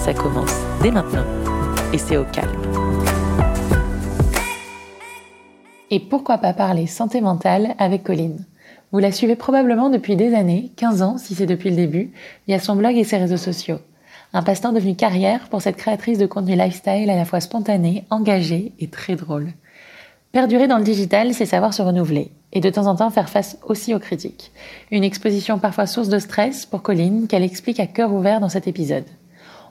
Ça commence dès maintenant et c'est au calme. Et pourquoi pas parler santé mentale avec Colline? Vous la suivez probablement depuis des années, 15 ans si c'est depuis le début, via son blog et ses réseaux sociaux. Un passe-temps devenu carrière pour cette créatrice de contenu lifestyle à la fois spontanée, engagée et très drôle. Perdurer dans le digital, c'est savoir se renouveler et de temps en temps faire face aussi aux critiques. Une exposition parfois source de stress pour Colline qu'elle explique à cœur ouvert dans cet épisode.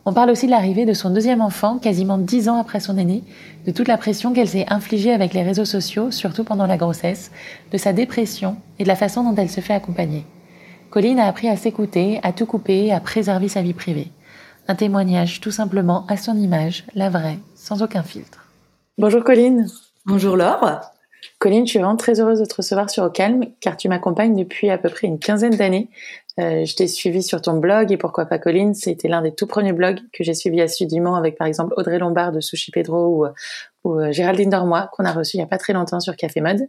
On parle aussi de l'arrivée de son deuxième enfant, quasiment dix ans après son aîné, de toute la pression qu'elle s'est infligée avec les réseaux sociaux, surtout pendant la grossesse, de sa dépression et de la façon dont elle se fait accompagner. Colline a appris à s'écouter, à tout couper, à préserver sa vie privée. Un témoignage tout simplement à son image, la vraie, sans aucun filtre. Bonjour Colline. Bonjour Laure. Colline, je suis vraiment très heureuse de te recevoir sur Au Calme, car tu m'accompagnes depuis à peu près une quinzaine d'années. Euh, je t'ai suivi sur ton blog et pourquoi pas Colline, c'était l'un des tout premiers blogs que j'ai suivi assidûment avec par exemple Audrey Lombard de Sushi Pedro ou, ou euh, Géraldine Dormois qu'on a reçu il y a pas très longtemps sur Café Mode.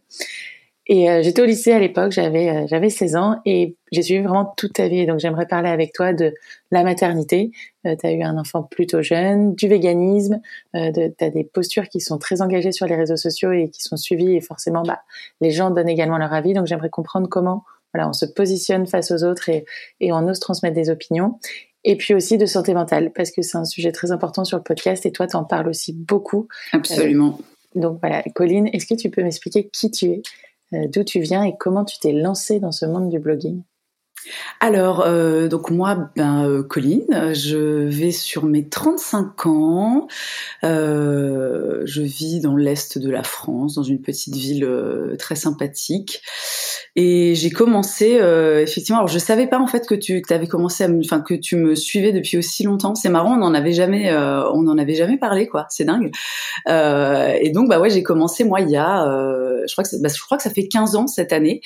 Et euh, j'étais au lycée à l'époque, j'avais euh, j'avais 16 ans et j'ai suivi vraiment toute ta vie. Donc j'aimerais parler avec toi de la maternité. Euh, tu as eu un enfant plutôt jeune, du véganisme, euh, tu as des postures qui sont très engagées sur les réseaux sociaux et qui sont suivies et forcément bah, les gens donnent également leur avis. Donc j'aimerais comprendre comment voilà, on se positionne face aux autres et, et on ose transmettre des opinions. Et puis aussi de santé mentale, parce que c'est un sujet très important sur le podcast et toi, tu en parles aussi beaucoup. Absolument. donc voilà, Colline, est-ce que tu peux m'expliquer qui tu es euh, d'où tu viens et comment tu t'es lancée dans ce monde du blogging? Alors, euh, donc moi, ben, euh, Colline, je vais sur mes 35 ans. Euh, je vis dans l'est de la France, dans une petite ville euh, très sympathique. Et j'ai commencé, euh, effectivement. Alors, je savais pas en fait que tu avais commencé, à enfin que tu me suivais depuis aussi longtemps. C'est marrant, on n'en avait jamais, on n'en avait jamais parlé, quoi. C'est dingue. et donc, bah ouais, j'ai commencé moi il y a, je crois que, bah, je crois que ça fait 15 ans cette année.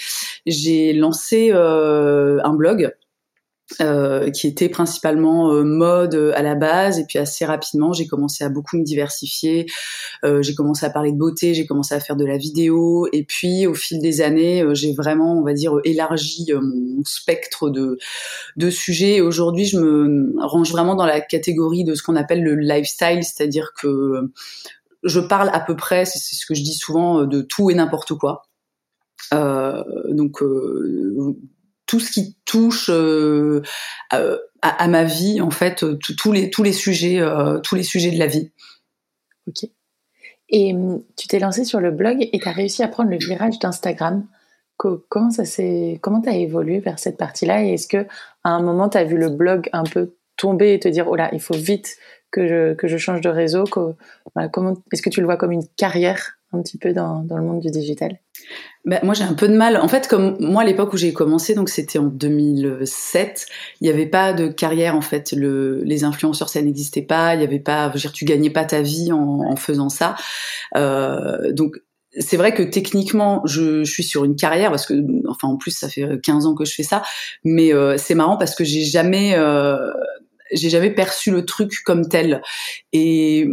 J'ai lancé un blog euh, qui était principalement euh, mode à la base. Et puis assez rapidement j'ai commencé à beaucoup me diversifier. Euh, j'ai commencé à parler de beauté j'ai commencé à faire de la vidéo. Et puis au fil des années j'ai vraiment on va dire élargi mon spectre de de sujets. Aujourd'hui je me range vraiment dans la catégorie de ce qu'on appelle le lifestyle. C'est-à-dire que je parle à peu près c'est ce que je dis souvent de tout et n'importe quoi. Euh, donc euh, tout ce qui touche euh, à, ma vie, en fait, tous les tous les sujets, euh, tous les sujets de la vie. Ok. Et hum, tu t'es lancé sur le blog et tu as réussi à prendre le virage d'Instagram. Comment ça s'est, comment t'as évolué vers cette partie-là? Et est-ce que à un moment tu as vu le blog un peu tomber et te dire oh là, il faut vite que je que je change de réseau? Comment est-ce que tu le vois comme une carrière? Un petit peu dans, le monde du digital ben, moi j'ai un peu de mal. En fait, comme moi à l'époque où j'ai commencé, donc c'était en 2007, il n'y avait pas de carrière en fait. Le, les influenceurs ça n'existait pas. Il y avait pas, je veux dire, tu gagnais pas ta vie en, faisant ça. Euh, donc c'est vrai que techniquement, je, je, suis sur une carrière parce que, enfin, en plus, ça fait 15 ans que je fais ça. Mais euh, c'est marrant parce que j'ai jamais, euh, j'ai jamais perçu le truc comme tel. Et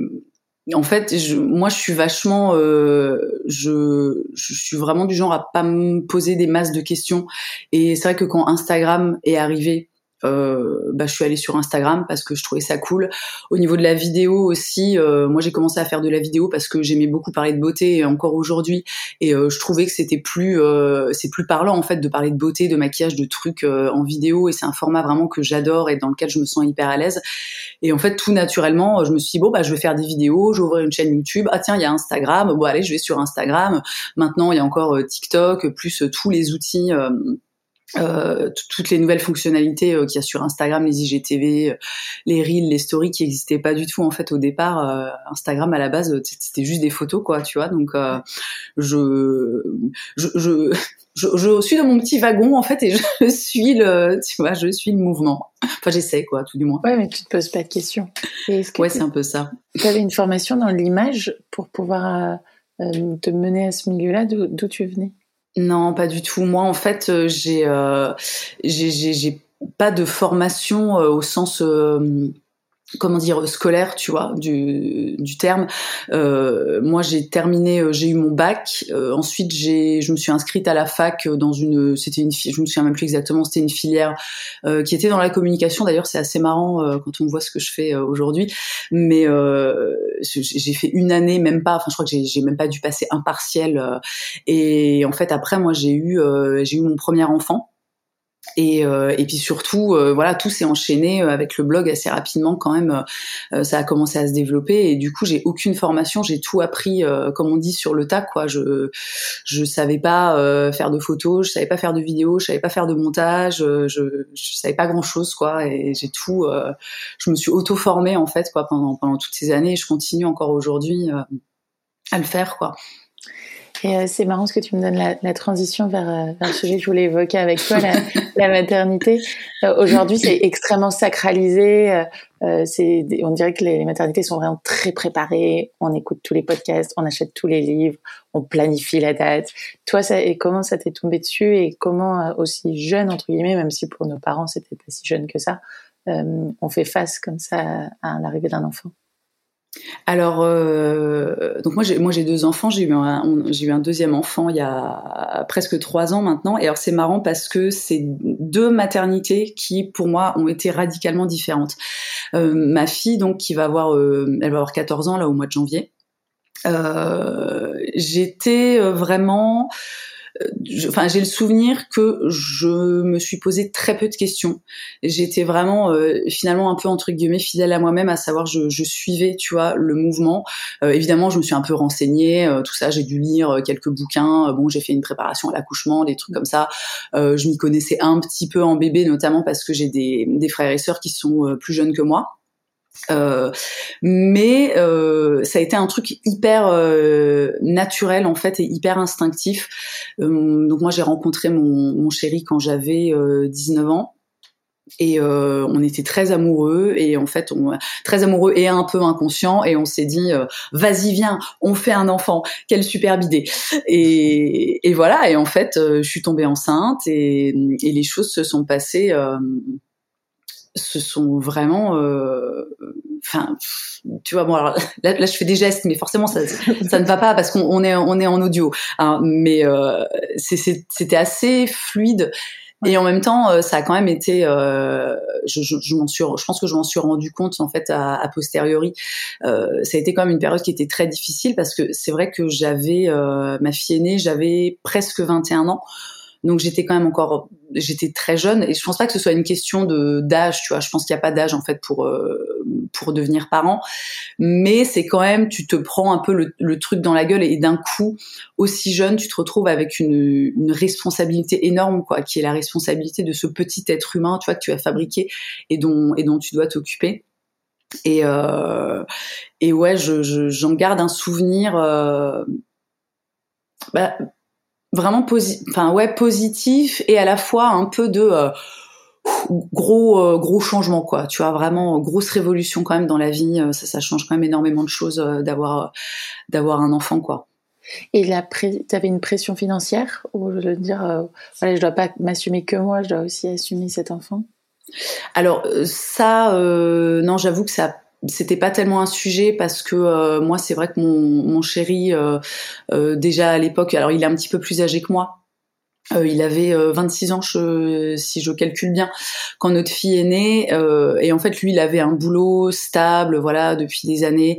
en fait, je, moi, je suis vachement, euh, je, je suis vraiment du genre à pas me poser des masses de questions. Et c'est vrai que quand Instagram est arrivé, euh, bah, je suis allée sur Instagram parce que je trouvais ça cool. Au niveau de la vidéo aussi, euh, moi j'ai commencé à faire de la vidéo parce que j'aimais beaucoup parler de beauté encore aujourd'hui et euh, je trouvais que c'était plus euh, c'est plus parlant en fait de parler de beauté, de maquillage, de trucs euh, en vidéo et c'est un format vraiment que j'adore et dans lequel je me sens hyper à l'aise. Et en fait tout naturellement, je me suis dit bon bah je vais faire des vidéos, je vais ouvrir une chaîne YouTube. Ah tiens il y a Instagram, bon allez je vais sur Instagram. Maintenant il y a encore TikTok plus tous les outils euh, toutes les nouvelles fonctionnalités euh, qu'il y a sur Instagram, les IGTV, euh, les reels, les stories qui n'existaient pas du tout en fait au départ. Instagram à la base c'était juste des photos quoi, tu vois. Donc je, je, je je, suis dans mon petit wagon en fait et je suis le, tu vois, je suis le mouvement. Enfin, j'essaie quoi, tout du moins. Ouais, mais tu te poses pas de questions. ouais, c'est un peu ça. Tu avais une formation dans l'image pour pouvoir te mener à ce milieu-là? D'où tu venais? Non, pas du tout. Moi, en fait, euh, j'ai euh, j'ai pas de formation euh, au sens comment dire scolaire tu vois du, du terme. Euh, moi j'ai terminé euh, j'ai eu mon bac. Euh, ensuite j'ai je me suis inscrite à la fac dans une c'était une je me souviens même plus exactement c'était une filière euh, qui était dans la communication. D'ailleurs c'est assez marrant euh, quand on voit ce que je fais aujourd'hui. Mais j'ai fait une année même pas enfin je crois que j'ai même pas dû passer un et en fait après moi j'ai eu j'ai eu mon premier enfant et, euh, et puis surtout, euh, voilà, tout s'est enchaîné euh, avec le blog assez rapidement quand même. ça a commencé à se développer et du coup, j'ai aucune formation, j'ai tout appris, comme on dit, sur le tas. Quoi, je je savais pas faire de photos, je savais pas faire de vidéos, je savais pas faire de montage, je, je savais pas grand chose, quoi. Et j'ai tout, je me suis auto formée en fait, quoi, pendant pendant toutes ces années. Et je continue encore aujourd'hui à le faire, quoi. Et euh, c'est marrant ce que tu me donnes la, la transition vers, euh, vers, le sujet que je voulais évoquer avec toi, la, la maternité. Euh, aujourd'hui, c'est extrêmement sacralisé. c'est, on dirait que les, maternités sont vraiment très préparées. On écoute tous les podcasts, on achète tous les livres, on planifie la date. Toi, ça, et comment ça t'est tombé dessus et comment aussi jeune entre guillemets, même si pour nos parents c'était pas si jeune que ça, on fait face comme ça à l'arrivée d'un enfant? Alors, euh, donc moi j'ai deux enfants. J'ai eu un deuxième enfant il y a presque trois ans maintenant. Et alors c'est marrant parce que c'est deux maternités qui pour moi ont été radicalement différentes. Euh, ma fille donc qui va avoir euh, elle va avoir 14 ans là au mois de janvier. Euh, j'étais vraiment enfin j'ai le souvenir que je me suis posé très peu de questions. J'étais vraiment euh, finalement un peu entre guillemets fidèle à moi-même, à savoir je, je, suivais, tu vois, le mouvement. Euh, évidemment, je me suis un peu renseignée, euh, tout ça. J'ai dû lire quelques bouquins. bon, j'ai fait une préparation à l'accouchement, des trucs comme ça. je m'y connaissais un petit peu en bébé, notamment parce que j'ai des, des frères et sœurs qui sont plus jeunes que moi. Euh, mais euh, ça a été un truc hyper euh, naturel en fait et hyper instinctif. Euh, donc moi j'ai rencontré mon, mon, chéri quand j'avais 19 ans. Et on était très amoureux et en fait on très amoureux et un peu inconscient. Et on s'est dit vas-y viens on fait un enfant. Quelle superbe idée. Et, et voilà. Et en fait je suis tombée enceinte et, et les choses se sont passées ce sont vraiment euh, enfin tu vois bon alors là, je fais des gestes mais forcément ça ça ne va pas parce qu'on est on est en audio hein, mais euh, c'était assez fluide. Et en même temps euh, ça a quand même été euh, je, je, je m'en suis je pense que je m'en suis rendu compte en fait à, à posteriori. Euh, ça a été quand même une période qui était très difficile parce que c'est vrai que j'avais ma fille aînée j'avais presque 21 ans donc j'étais quand même encore, j'étais très jeune et je pense pas que ce soit une question de d'âge, tu vois. Je pense qu'il n'y a pas d'âge en fait pour euh, pour devenir parent, mais c'est quand même, tu te prends un peu le, le truc dans la gueule et, d'un coup, aussi jeune, tu te retrouves avec une, une responsabilité énorme, quoi, qui est la responsabilité de ce petit être humain, tu vois, que tu as fabriqué et dont et dont tu dois t'occuper. Et euh, et ouais, je j'en garde un souvenir. Euh, bah, vraiment posi enfin ouais positif et à la fois un peu de euh, gros euh, gros changement quoi. Tu vois vraiment grosse révolution quand même dans la vie. Euh, ça, ça change quand même énormément de choses d'avoir d'avoir un enfant quoi. Et la tu avais une pression financière ou je veux dire voilà je dois pas m'assumer que moi je dois aussi assumer cet enfant? Alors ça non j'avoue que ça c'était pas tellement un sujet parce que euh, moi c'est vrai que mon, mon chéri euh, euh, déjà à l'époque alors il est un petit peu plus âgé que moi. Il avait 26 ans je, si je calcule bien quand notre fille est née. Et en fait lui il avait un boulot stable voilà depuis des années.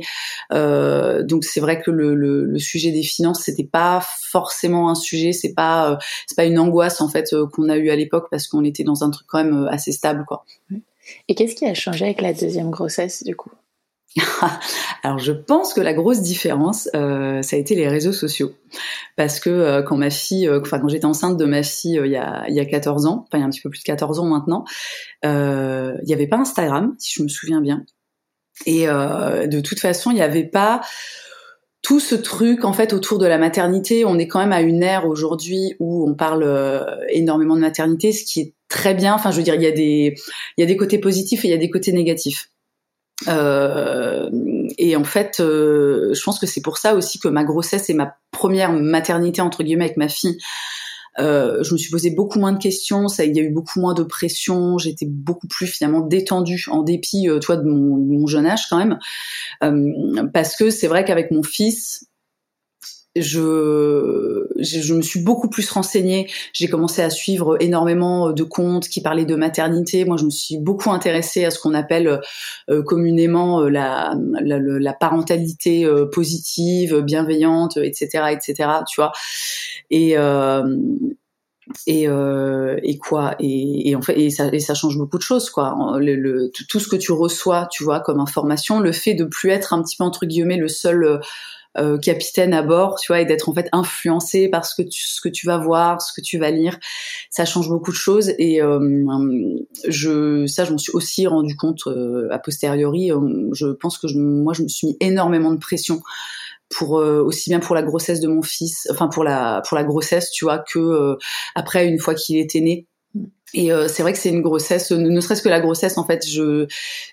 Donc c'est vrai que le, le, le, sujet des finances c'était pas forcément un sujet. C'est pas c'est pas une angoisse en fait qu'on a eu à l'époque parce qu'on était dans un truc quand même assez stable quoi et qu'est-ce qui a changé avec la deuxième grossesse du coup? Alors je pense que la grosse différence, euh, ça a été les réseaux sociaux, parce que euh, quand ma fille, euh, enfin quand j'étais enceinte de ma fille il y a il y a 14 ans, enfin il y a un petit peu plus de 14 ans maintenant, il n'y avait pas Instagram, si je me souviens bien, et de toute façon il n'y avait pas tout ce truc en fait autour de la maternité, on est quand même à une ère aujourd'hui où on parle énormément de maternité, ce qui est très bien. Enfin, je veux dire, il y a des il y a des côtés positifs et il y a des côtés négatifs. Euh, et en fait, euh, je pense que c'est pour ça aussi que ma grossesse et ma première maternité entre guillemets avec ma fille, euh, je me suis posé beaucoup moins de questions, ça, il y a eu beaucoup moins de pression, j'étais beaucoup plus finalement détendue en dépit, euh, toi, de mon, jeune âge quand même, euh, parce que c'est vrai qu'avec mon fils, je, je, me suis beaucoup plus renseignée. J'ai commencé à suivre énormément de comptes qui parlaient de maternité. Moi, je me suis beaucoup intéressée à ce qu'on appelle euh, communément euh, la, la, la parentalité euh, positive, bienveillante, etc., etc. Tu vois. Et et, euh, et quoi? Et, et, en fait et ça, et ça change beaucoup de choses quoi le, le, tout ce que tu reçois tu vois comme information le fait de plus être un petit peu entre guillemets le seul euh, capitaine à bord, tu vois, et d'être en fait influencé par ce que tu, ce que tu vas voir, ce que tu vas lire, ça change beaucoup de choses. Et euh, je, ça, je m'en suis aussi rendu compte euh, a posteriori. je pense que je, moi, je me suis mis énormément de pression pour aussi bien pour la grossesse de mon fils, enfin pour la pour la grossesse, tu vois, que après une fois qu'il était né. Et c'est vrai que c'est une grossesse, ne, ne serait-ce que la grossesse, en fait, je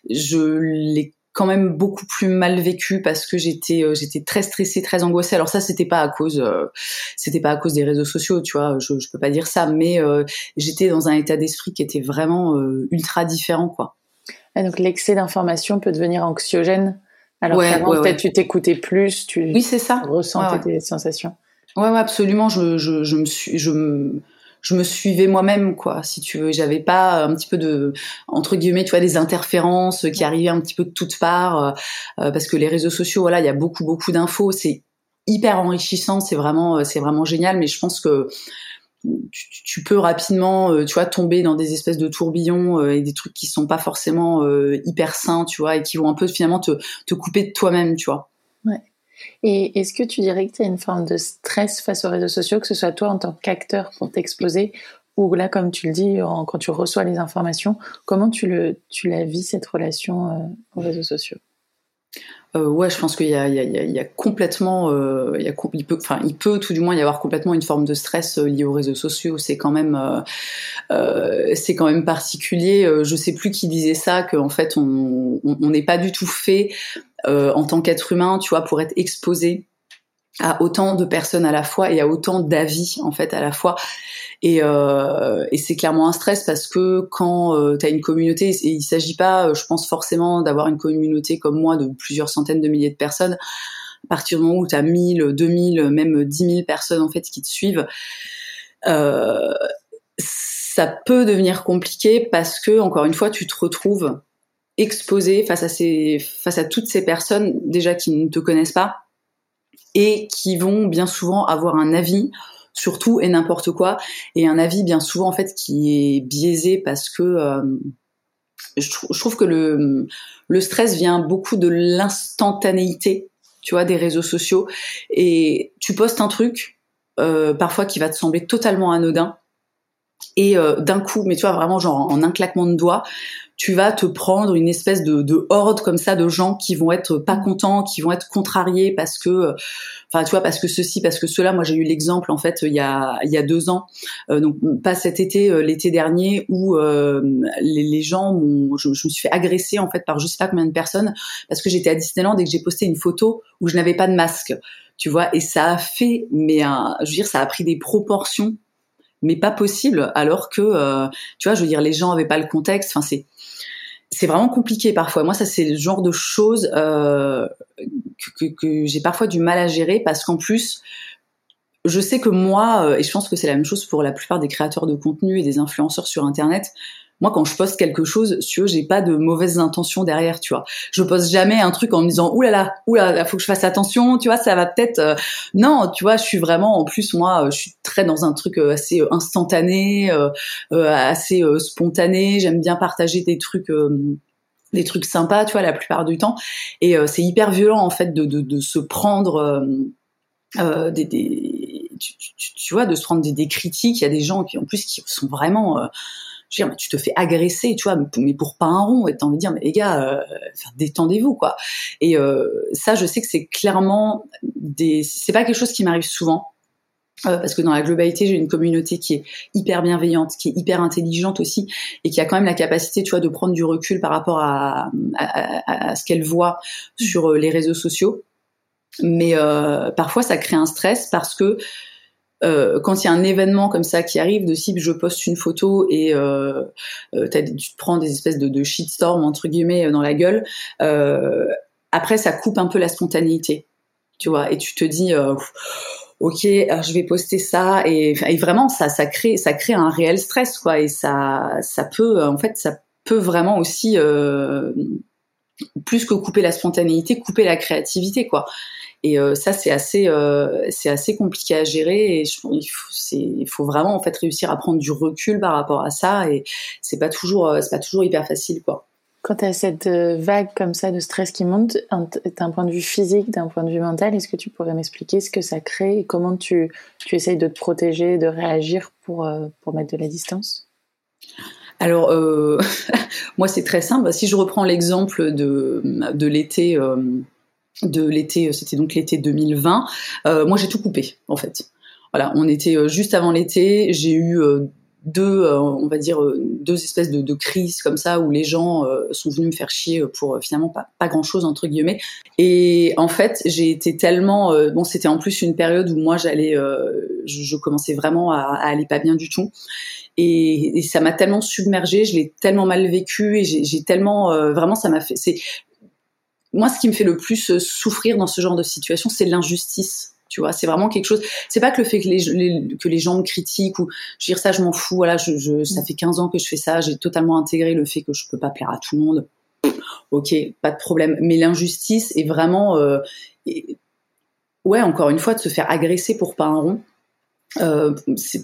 je l'ai quand même beaucoup plus mal vécu parce que j'étais euh, j'étais très stressée, très angoissée. Alors ça c'était pas à cause euh, c'était pas à cause des réseaux sociaux, tu vois, je, je peux pas dire ça, mais euh, j'étais dans un état d'esprit qui était vraiment ultra différent quoi. Donc l'excès d'information peut devenir anxiogène. Alors ouais, qu'avant peut-être tu t'écoutais plus, tu Oui, c'est ça. ressentais des sensations. Ouais, ouais, absolument, je, je, je me suis je me je me suivais moi-même quoi si tu veux. J'avais pas un petit peu de entre guillemets tu vois des interférences qui arrivaient un petit peu de toutes parts euh, euh, parce que les réseaux sociaux voilà il y a beaucoup beaucoup d'infos. C'est hyper enrichissant c'est vraiment euh, c'est vraiment génial mais je pense que tu, peux rapidement tu vois tomber dans des espèces de tourbillons et des trucs qui sont pas forcément hyper sains tu vois et qui vont un peu finalement te, te couper de toi-même tu vois. Ouais et est-ce que tu dirais que tu as une forme de stress face aux réseaux sociaux, que ce soit toi en tant qu'acteur pour t'exposer, ou là, comme tu le dis, quand tu reçois les informations, comment tu, le, tu la vis, cette relation euh, aux réseaux sociaux? Euh, ouais, je pense qu'il y a, complètement, il, peut, tout du moins y avoir complètement une forme de stress euh, lié aux réseaux sociaux. C'est quand même, euh, c'est quand même particulier. Je sais plus qui disait ça, qu'en fait, on n'est pas du tout fait en tant qu'être humain, tu vois, pour être exposé à autant de personnes à la fois et à autant d'avis en fait à la fois et, euh, et c'est clairement un stress parce que quand euh, tu as une communauté, et il s'agit pas, euh, je pense forcément d'avoir une communauté comme moi de plusieurs centaines de milliers de personnes, à partir du moment où tu as 1000, 2000, même 10 000 personnes en fait qui te suivent, euh, ça peut devenir compliqué parce que, encore une fois, tu te retrouves exposé face à, ces, face à toutes ces personnes déjà qui ne te connaissent pas et qui vont bien souvent avoir un avis sur tout et n'importe quoi. Et un avis bien souvent en fait qui est biaisé parce que euh, je, trouve que le, le stress vient beaucoup de l'instantanéité tu vois des réseaux sociaux. Et tu postes un truc euh, parfois qui va te sembler totalement anodin. Et euh, d'un coup mais tu vois vraiment genre en un claquement de doigts tu vas te prendre une espèce de, de, horde comme ça de gens qui vont être pas contents, qui vont être contrariés parce que, enfin tu vois, parce que ceci, parce que cela. Moi j'ai eu l'exemple en fait il y a il y a deux ans, euh, donc pas cet été, euh, l'été dernier où euh, les, les, gens, je, je, me suis fait agresser en fait par je sais pas combien de personnes parce que j'étais à Disneyland et que j'ai posté une photo où je n'avais pas de masque, tu vois, et ça a fait, mais un, je veux dire, ça a pris des proportions mais pas possible alors que tu vois je veux dire les gens avaient pas le contexte. Enfin c'est c'est vraiment compliqué parfois. Moi, ça c'est le genre de choses euh, que, que, j'ai parfois du mal à gérer parce qu'en plus, je sais que moi, euh, et je pense que c'est la même chose pour la plupart des créateurs de contenu et des influenceurs sur Internet, moi quand je poste quelque chose, si j'ai pas de mauvaises intentions derrière, tu vois. Je poste jamais un truc en me disant ouh là là, ouh là, faut que je fasse attention, tu vois, ça va peut-être euh, non, tu vois, je suis vraiment en plus moi, je suis très dans un truc euh, assez euh, instantané, assez spontané, j'aime bien partager des trucs des trucs sympas, tu vois, la plupart du temps. Et c'est hyper violent en fait de, se prendre des, tu, tu, tu, vois, de se prendre des, critiques. Il y a des gens qui en plus qui sont vraiment je veux dire, tu te fais agresser, tu vois, mais pour pas un rond. Et t'as envie de dire, mais les gars, euh, détendez-vous, quoi. Et euh, ça, je sais que c'est clairement des. C'est pas quelque chose qui m'arrive souvent. Euh, parce que dans la globalité, j'ai une communauté qui est hyper bienveillante, qui est hyper intelligente aussi, et qui a quand même la capacité, tu vois, de prendre du recul par rapport à, à, à ce qu'elle voit sur les réseaux sociaux. Mais euh, parfois, ça crée un stress parce que euh, quand il y a un événement comme ça qui arrive, de si je poste une photo et euh, euh tu te prends des espèces de, de shitstorm entre guillemets euh, dans la gueule, euh, après ça coupe un peu la spontanéité, tu vois, et tu te dis ok, je vais poster ça et, et, vraiment ça ça crée ça crée un réel stress quoi et ça ça peut en fait ça peut vraiment aussi plus que couper la spontanéité, couper la créativité quoi. Et euh, ça, c'est assez, euh, c'est assez compliqué à gérer. Et je, il, faut, il faut vraiment en fait réussir à prendre du recul par rapport à ça. Et c'est pas toujours, euh, c'est pas toujours hyper facile, quoi. Quand tu as cette vague comme ça de stress qui monte, d'un point de vue physique, d'un point de vue mental, est-ce que tu pourrais m'expliquer ce que ça crée et comment tu, tu essayes de te protéger, de réagir pour, pour mettre de la distance? Alors, euh, moi, c'est très simple. Si je reprends l'exemple de, de l'été euh, de l'été, euh, c'était donc l'été 2020. Euh, moi, j'ai tout coupé, en fait. Voilà, on était euh, juste avant l'été. J'ai eu deux, on va dire, deux espèces de, de, crises comme ça où les gens sont venus me faire chier pour finalement pas, pas grand chose entre guillemets. Et en fait, j'ai été tellement, bon, c'était en plus une période où moi j'allais, je, commençais vraiment à, aller pas bien du tout. Et, ça m'a tellement submergée, je l'ai tellement mal vécu et j'ai tellement, vraiment, ça m'a fait. Moi, ce qui me fait le plus euh, souffrir dans ce genre de situation, c'est l'injustice. Tu vois, c'est vraiment quelque chose. C'est pas que le fait que les, que les gens me critiquent ou je veux dire ça, je m'en fous. Voilà, je, je, ça fait 15 ans que je fais ça. J'ai totalement intégré le fait que je peux pas plaire à tout le monde. Ok, pas de problème. Mais l'injustice est vraiment, euh, ouais, encore une fois, de se faire agresser pour pas un rond. Euh,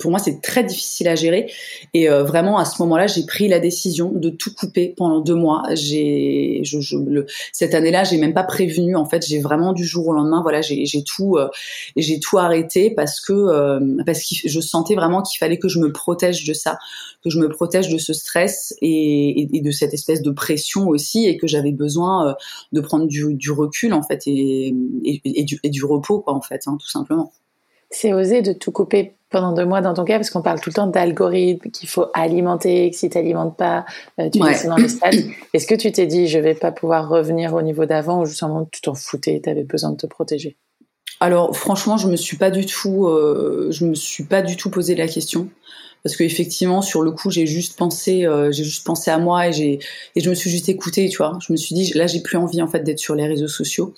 pour moi, c'est très difficile à gérer. Et euh, vraiment, à ce moment-là, j'ai pris la décision de tout couper pendant deux mois. J'ai, je, je, le, cette année-là, j'ai même pas prévenu. En fait, j'ai vraiment du jour au lendemain, voilà, j'ai tout, euh, j'ai tout arrêté parce que euh, parce que je sentais vraiment qu'il fallait que je me protège de ça, que je me protège de ce stress et, et, de cette espèce de pression aussi, et que j'avais besoin de prendre du, du, recul en fait et, et, du, du repos quoi en fait, hein, tout simplement. C'est osé de tout couper pendant deux mois dans ton cas, parce qu'on parle tout le temps d'algorithmes qu'il faut alimenter, que si tu n'alimentes pas, euh, tu ouais. dans le stade. Est-ce que tu t'es dit, je vais pas pouvoir revenir au niveau d'avant, ou justement tu t'en foutais, tu avais besoin de te protéger? Alors franchement, je me suis pas du tout, euh, je me suis pas du tout posé la question parce qu'effectivement sur le coup j'ai juste pensé euh, j'ai juste pensé à moi et j'ai et je me suis juste écoutée tu vois je me suis dit là j'ai plus envie en fait d'être sur les réseaux sociaux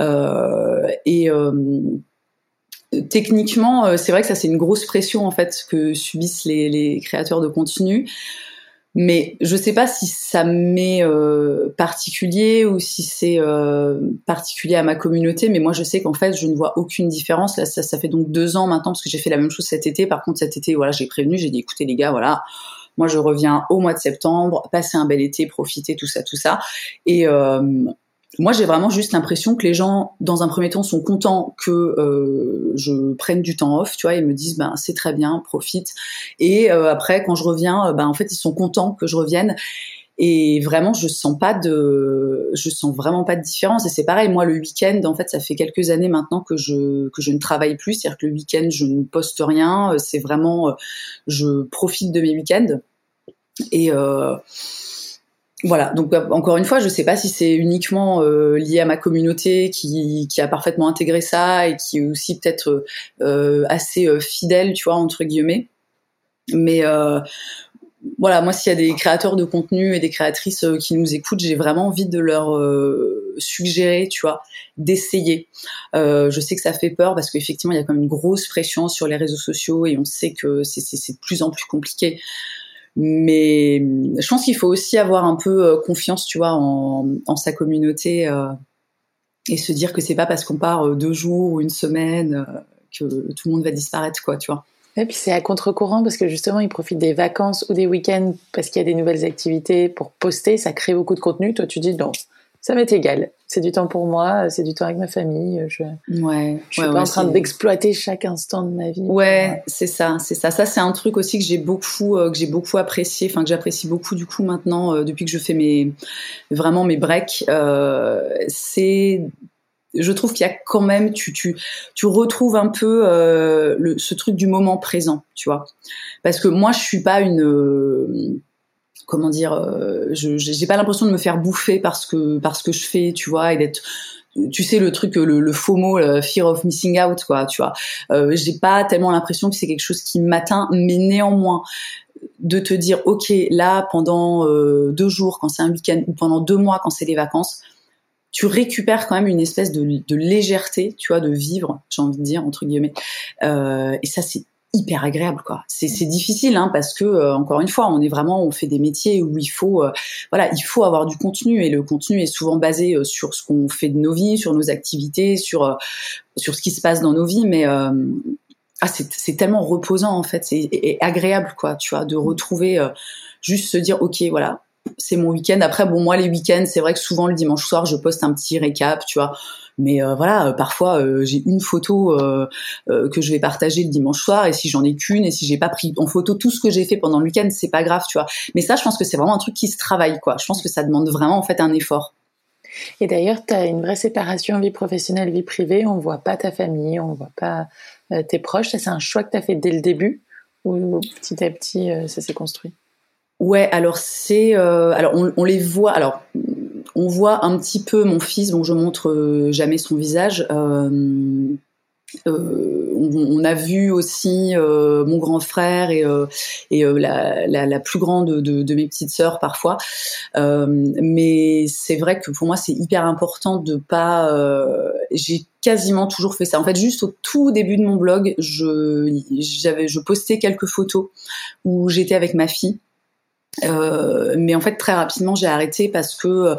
euh, et euh, techniquement, euh, c'est vrai que ça c'est une grosse pression en fait que subissent les, les créateurs de contenu. Mais je sais pas si ça m'est euh, particulier ou si c'est euh, particulier à ma communauté. Mais moi, je sais qu'en fait, je ne vois aucune différence. Là, ça, ça fait donc deux ans maintenant parce que j'ai fait la même chose cet été. Par contre, cet été, voilà, j'ai prévenu, j'ai dit, écoutez les gars, voilà, moi je reviens au mois de septembre, passez un bel été, profitez, tout ça, tout ça. Et euh, moi, j'ai vraiment juste l'impression que les gens, dans un premier temps, sont contents que euh, je prenne du temps off, tu vois, et me disent, ben c'est très bien, profite. Et euh, après, quand je reviens, euh, ben en fait, ils sont contents que je revienne. Et vraiment, je sens pas de, je sens vraiment pas de différence. Et c'est pareil, moi, le week-end, en fait, ça fait quelques années maintenant que je que je ne travaille plus, c'est-à-dire que le week-end, je ne poste rien. C'est vraiment, je profite de mes week-ends. Et euh, voilà, donc euh, encore une fois, je ne sais pas si c'est uniquement euh, lié à ma communauté qui, a parfaitement intégré ça et qui est aussi peut-être euh, assez euh, fidèle, tu vois, entre guillemets. Mais voilà, moi, s'il y a des créateurs de contenu et des créatrices qui nous écoutent, j'ai vraiment envie de leur suggérer, tu vois, d'essayer. je sais que ça fait peur parce qu'effectivement, il y a quand même une grosse pression sur les réseaux sociaux et on sait que c'est de plus en plus compliqué. Mais je pense qu'il faut aussi avoir un peu euh, confiance, tu vois, en, sa communauté euh, et se dire que c'est pas parce qu'on part euh, deux jours ou une semaine que tout le monde va disparaître, quoi, tu vois. Et puis c'est à contre-courant parce que justement, ils profitent des vacances ou des week-ends parce qu'il y a des nouvelles activités pour poster. Ça crée beaucoup de contenu. Toi, tu dis non, ça m'est égal. C'est du temps pour moi, c'est du temps avec ma famille. Je, ouais, je suis pas en train d'exploiter chaque instant de ma vie. Ouais, c'est ça, c'est ça. Ça, c'est un truc aussi que j'ai beaucoup, euh, que j'ai beaucoup apprécié, enfin que j'apprécie beaucoup du coup maintenant euh, depuis que je fais mes vraiment mes breaks. Euh, c'est je trouve qu'il y a quand même, tu, tu, tu retrouves un peu euh, le, ce truc du moment présent, tu vois. Parce que moi, je suis pas une, euh, comment dire, euh, je j'ai pas l'impression de me faire bouffer parce que que je fais, tu vois, et d'être tu sais le truc le, FOMO le fear of missing out quoi tu vois euh, j'ai pas tellement l'impression que c'est quelque chose qui m'atteint mais néanmoins de te dire ok là pendant euh, deux jours quand c'est un week-end ou pendant deux mois quand c'est les vacances tu récupères quand même une espèce de, légèreté, tu vois, de vivre, j'ai envie de dire entre guillemets. Et ça, c'est hyper agréable, quoi. C'est difficile, hein, parce que euh, encore une fois, on est vraiment, on fait des métiers où il faut, euh, voilà, il faut avoir du contenu et le contenu est souvent basé euh, sur ce qu'on fait de nos vies, sur nos activités, sur sur ce qui se passe dans nos vies, mais ah, c'est tellement reposant en fait, c'est agréable, quoi, tu vois, de retrouver juste se dire, ok, voilà, c'est mon week-end. Après, bon, moi, les week-ends, c'est vrai que souvent le dimanche soir, je poste un petit récap, tu vois. Mais euh, voilà, euh, parfois euh, j'ai une photo que je vais partager le dimanche soir, et si j'en ai qu'une, et si j'ai pas pris en photo tout ce que j'ai fait pendant le week-end, c'est pas grave, tu vois. Mais ça, je pense que c'est vraiment un truc qui se travaille, quoi. Je pense que ça demande vraiment en fait un effort. Et d'ailleurs, tu as une vraie séparation vie professionnelle, vie privée. On voit pas ta famille, on voit pas tes proches. C'est un choix que tu as fait dès le début ou petit à petit, ça s'est construit? Ouais, alors c'est, euh, alors on, les voit, alors on voit un petit peu mon fils, dont je montre euh, jamais son visage. Euh, on, a vu aussi mon grand frère et, la, plus grande de, mes petites sœurs parfois, mais c'est vrai que pour moi c'est hyper important de pas. J'ai quasiment toujours fait ça. En fait, juste au tout début de mon blog, je j'avais je postais quelques photos où j'étais avec ma fille mais en fait, très rapidement, j'ai arrêté parce que, euh,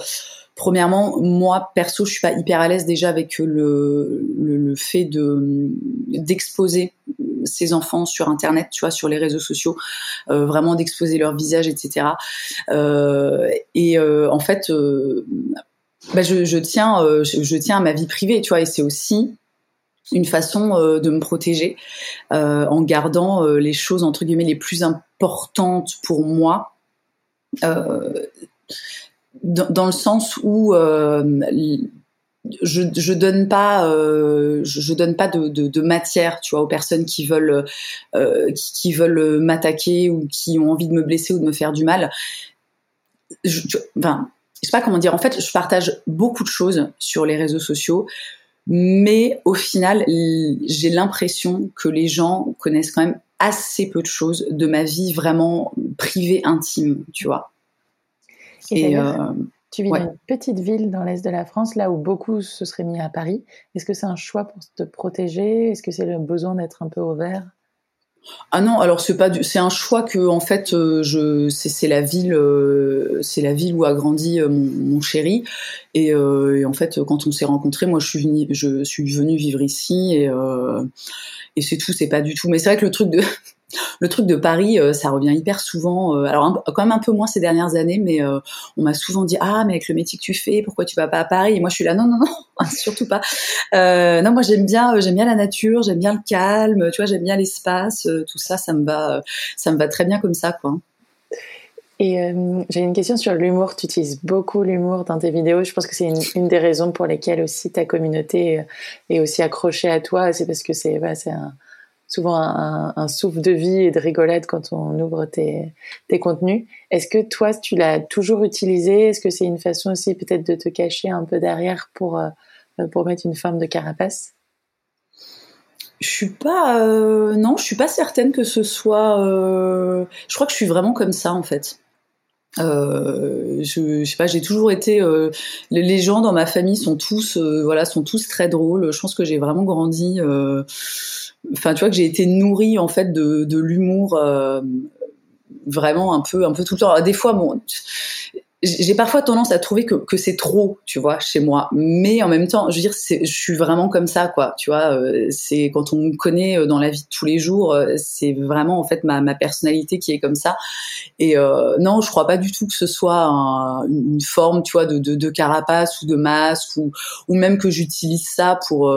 premièrement, moi perso, je suis pas hyper à l'aise déjà avec le, le, le fait de d'exposer ces enfants sur Internet, tu vois, sur les réseaux sociaux, euh, vraiment d'exposer leur visage, etc. Euh, et euh, en fait, bah je, je, tiens, je, tiens à ma vie privée, tu vois, et c'est aussi une façon de me protéger en gardant les choses entre guillemets les plus importantes pour moi euh, dans, le sens où euh, je, je donne pas euh, je, donne pas de, matière tu vois aux personnes qui veulent qui, veulent m'attaquer ou qui ont envie de me blesser ou de me faire du mal. Je, je, enfin je sais pas comment dire. En fait je partage beaucoup de choses sur les réseaux sociaux mais au final j'ai l'impression que les gens connaissent quand même assez peu de choses de ma vie vraiment privée, intime, tu vois. Et, euh, tu vis dans une petite ville dans l'est de la France, là où beaucoup se seraient mis à Paris. Est-ce que c'est un choix pour te protéger? Est-ce que c'est le besoin d'être un peu au vert? Ah non, alors c'est pas c'est un choix que en fait euh, je c'est la ville euh, c'est la ville où a grandi mon, chéri et, en fait quand on s'est rencontrés moi je suis venue je suis venue vivre ici et et c'est tout, c'est pas du tout. Mais c'est vrai que le truc de le truc de Paris, euh, ça revient hyper souvent. Euh, alors quand même un peu moins ces dernières années, mais euh, on m'a souvent dit ah mais avec le métier que tu fais, pourquoi tu vas pas à Paris? Et moi je suis là non non non surtout pas. non moi j'aime bien j'aime bien la nature, j'aime bien le calme, tu vois j'aime bien l'espace, tout ça ça me va ça me va très bien comme ça quoi. Et j'ai une question sur l'humour. Tu utilises beaucoup l'humour dans tes vidéos. Je pense que c'est une, des raisons pour lesquelles aussi ta communauté est aussi accrochée à toi. C'est parce que c'est bah, un, souvent un, souffle de vie et de rigolade quand on ouvre tes, contenus. Est-ce que toi, tu l'as toujours utilisé? Est-ce que c'est une façon aussi peut-être de te cacher un peu derrière pour, euh, pour mettre une forme de carapace? Je suis pas euh, non je suis pas certaine que ce soit euh, je crois que je suis vraiment comme ça en fait je, je, sais pas, j'ai toujours été. Euh, les gens dans ma famille sont tous, voilà, sont tous très drôles. Je pense que j'ai vraiment grandi enfin tu vois que j'ai été nourrie en fait de, de l'humour euh, vraiment un peu un peu tout le temps. des fois bon j'ai parfois tendance à trouver que, que c'est trop, tu vois, chez moi. Mais en même temps, je veux dire, je suis vraiment comme ça, quoi. Tu vois, euh, c'est quand on me connaît euh, dans la vie de tous les jours, euh, c'est vraiment en fait ma, ma personnalité qui est comme ça. Et euh, non, je crois pas du tout que ce soit une forme, tu vois, de, de, de, carapace ou de masque ou, ou même que j'utilise ça pour,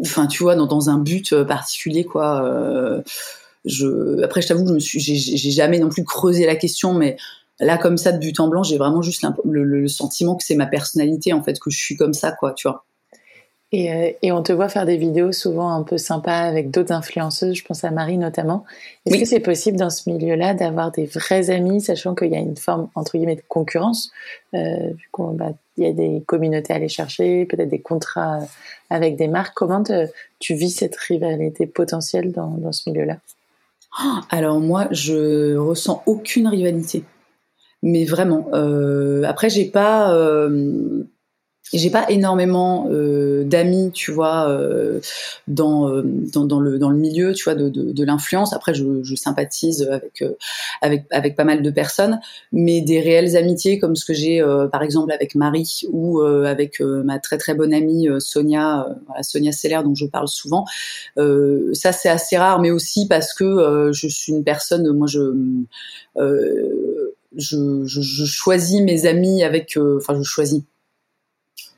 enfin, tu vois, dans, dans un but particulier, quoi. je, après, je t'avoue, je me suis, j'ai jamais non plus creusé la question, mais Là, comme ça, de but en blanc, j'ai vraiment juste le, sentiment que c'est ma personnalité, en fait, que je suis comme ça, quoi, tu vois. Et, euh, et, on te voit faire des vidéos souvent un peu sympas avec d'autres influenceuses, je pense à Marie notamment. Est-ce que c'est possible dans ce milieu-là d'avoir des vrais amis, sachant qu'il y a une forme, entre guillemets, de concurrence euh, bah, Il y a des communautés à aller chercher, peut-être des contrats avec des marques. Comment tu vis cette rivalité potentielle dans, ce milieu-là? Alors moi, je ressens aucune rivalité mais vraiment. Euh, après, j'ai pas, euh, j'ai pas énormément euh, d'amis, tu vois, euh, dans, euh, dans, dans le dans le milieu, tu vois, de, de, de l'influence. Après, je, je sympathise avec euh, avec avec pas mal de personnes, mais des réelles amitiés comme ce que j'ai, par exemple, avec Marie ou avec ma très très bonne amie Sonia, voilà, Sonia Seller, dont je parle souvent. ça, c'est assez rare, mais aussi parce que je suis une personne, moi, je je, je, je, choisis mes amis avec, euh, enfin, je choisis.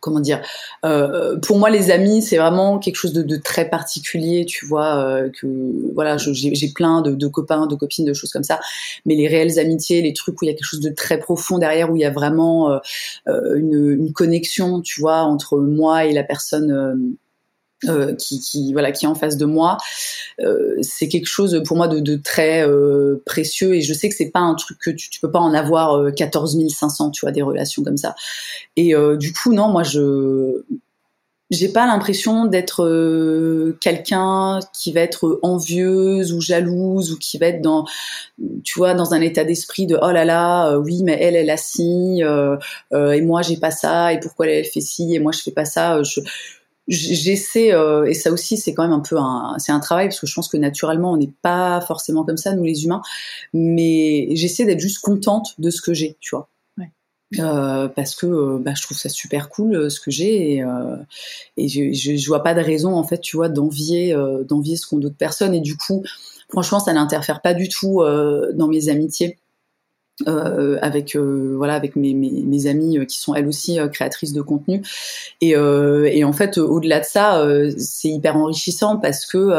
Comment dire euh, Pour moi, les amis, c'est vraiment quelque chose de, très particulier, tu vois. Euh, que voilà, j'ai plein de, copains, de copines, de choses comme ça. Mais les réelles amitiés, les trucs où il y a quelque chose de très profond derrière, où il y a vraiment euh, une, une, connexion, tu vois, entre moi et la personne euh, qui, qui, voilà qui est en face de moi euh, c'est quelque chose pour moi de, de très euh, précieux et je sais que c'est pas un truc que tu, tu peux pas en avoir 14 euh, 500 tu vois des relations comme ça. Et euh, du coup non moi je j'ai pas l'impression d'être quelqu'un qui va être envieuse ou jalouse ou qui va être dans tu vois dans un état d'esprit de oh là là oui mais elle elle a ci et moi j'ai pas ça et pourquoi elle, elle fait ci et moi je fais pas ça je j'essaie euh, et ça aussi c'est quand même un peu un c'est un travail parce que je pense que naturellement on n'est pas forcément comme ça nous les humains. Mais j'essaie d'être juste contente de ce que j'ai tu vois. Euh, parce que euh, bah, je trouve ça super cool euh, ce que j'ai et, et je, je, je, vois pas de raison en fait tu vois d'envier d'envier ce qu'ont d'autres personnes. Et du coup franchement ça n'interfère pas du tout dans mes amitiés euh, avec euh, voilà avec mes, mes, mes amies euh, qui sont elles aussi créatrices de contenu. Et, et en fait au-delà de ça c'est hyper enrichissant parce que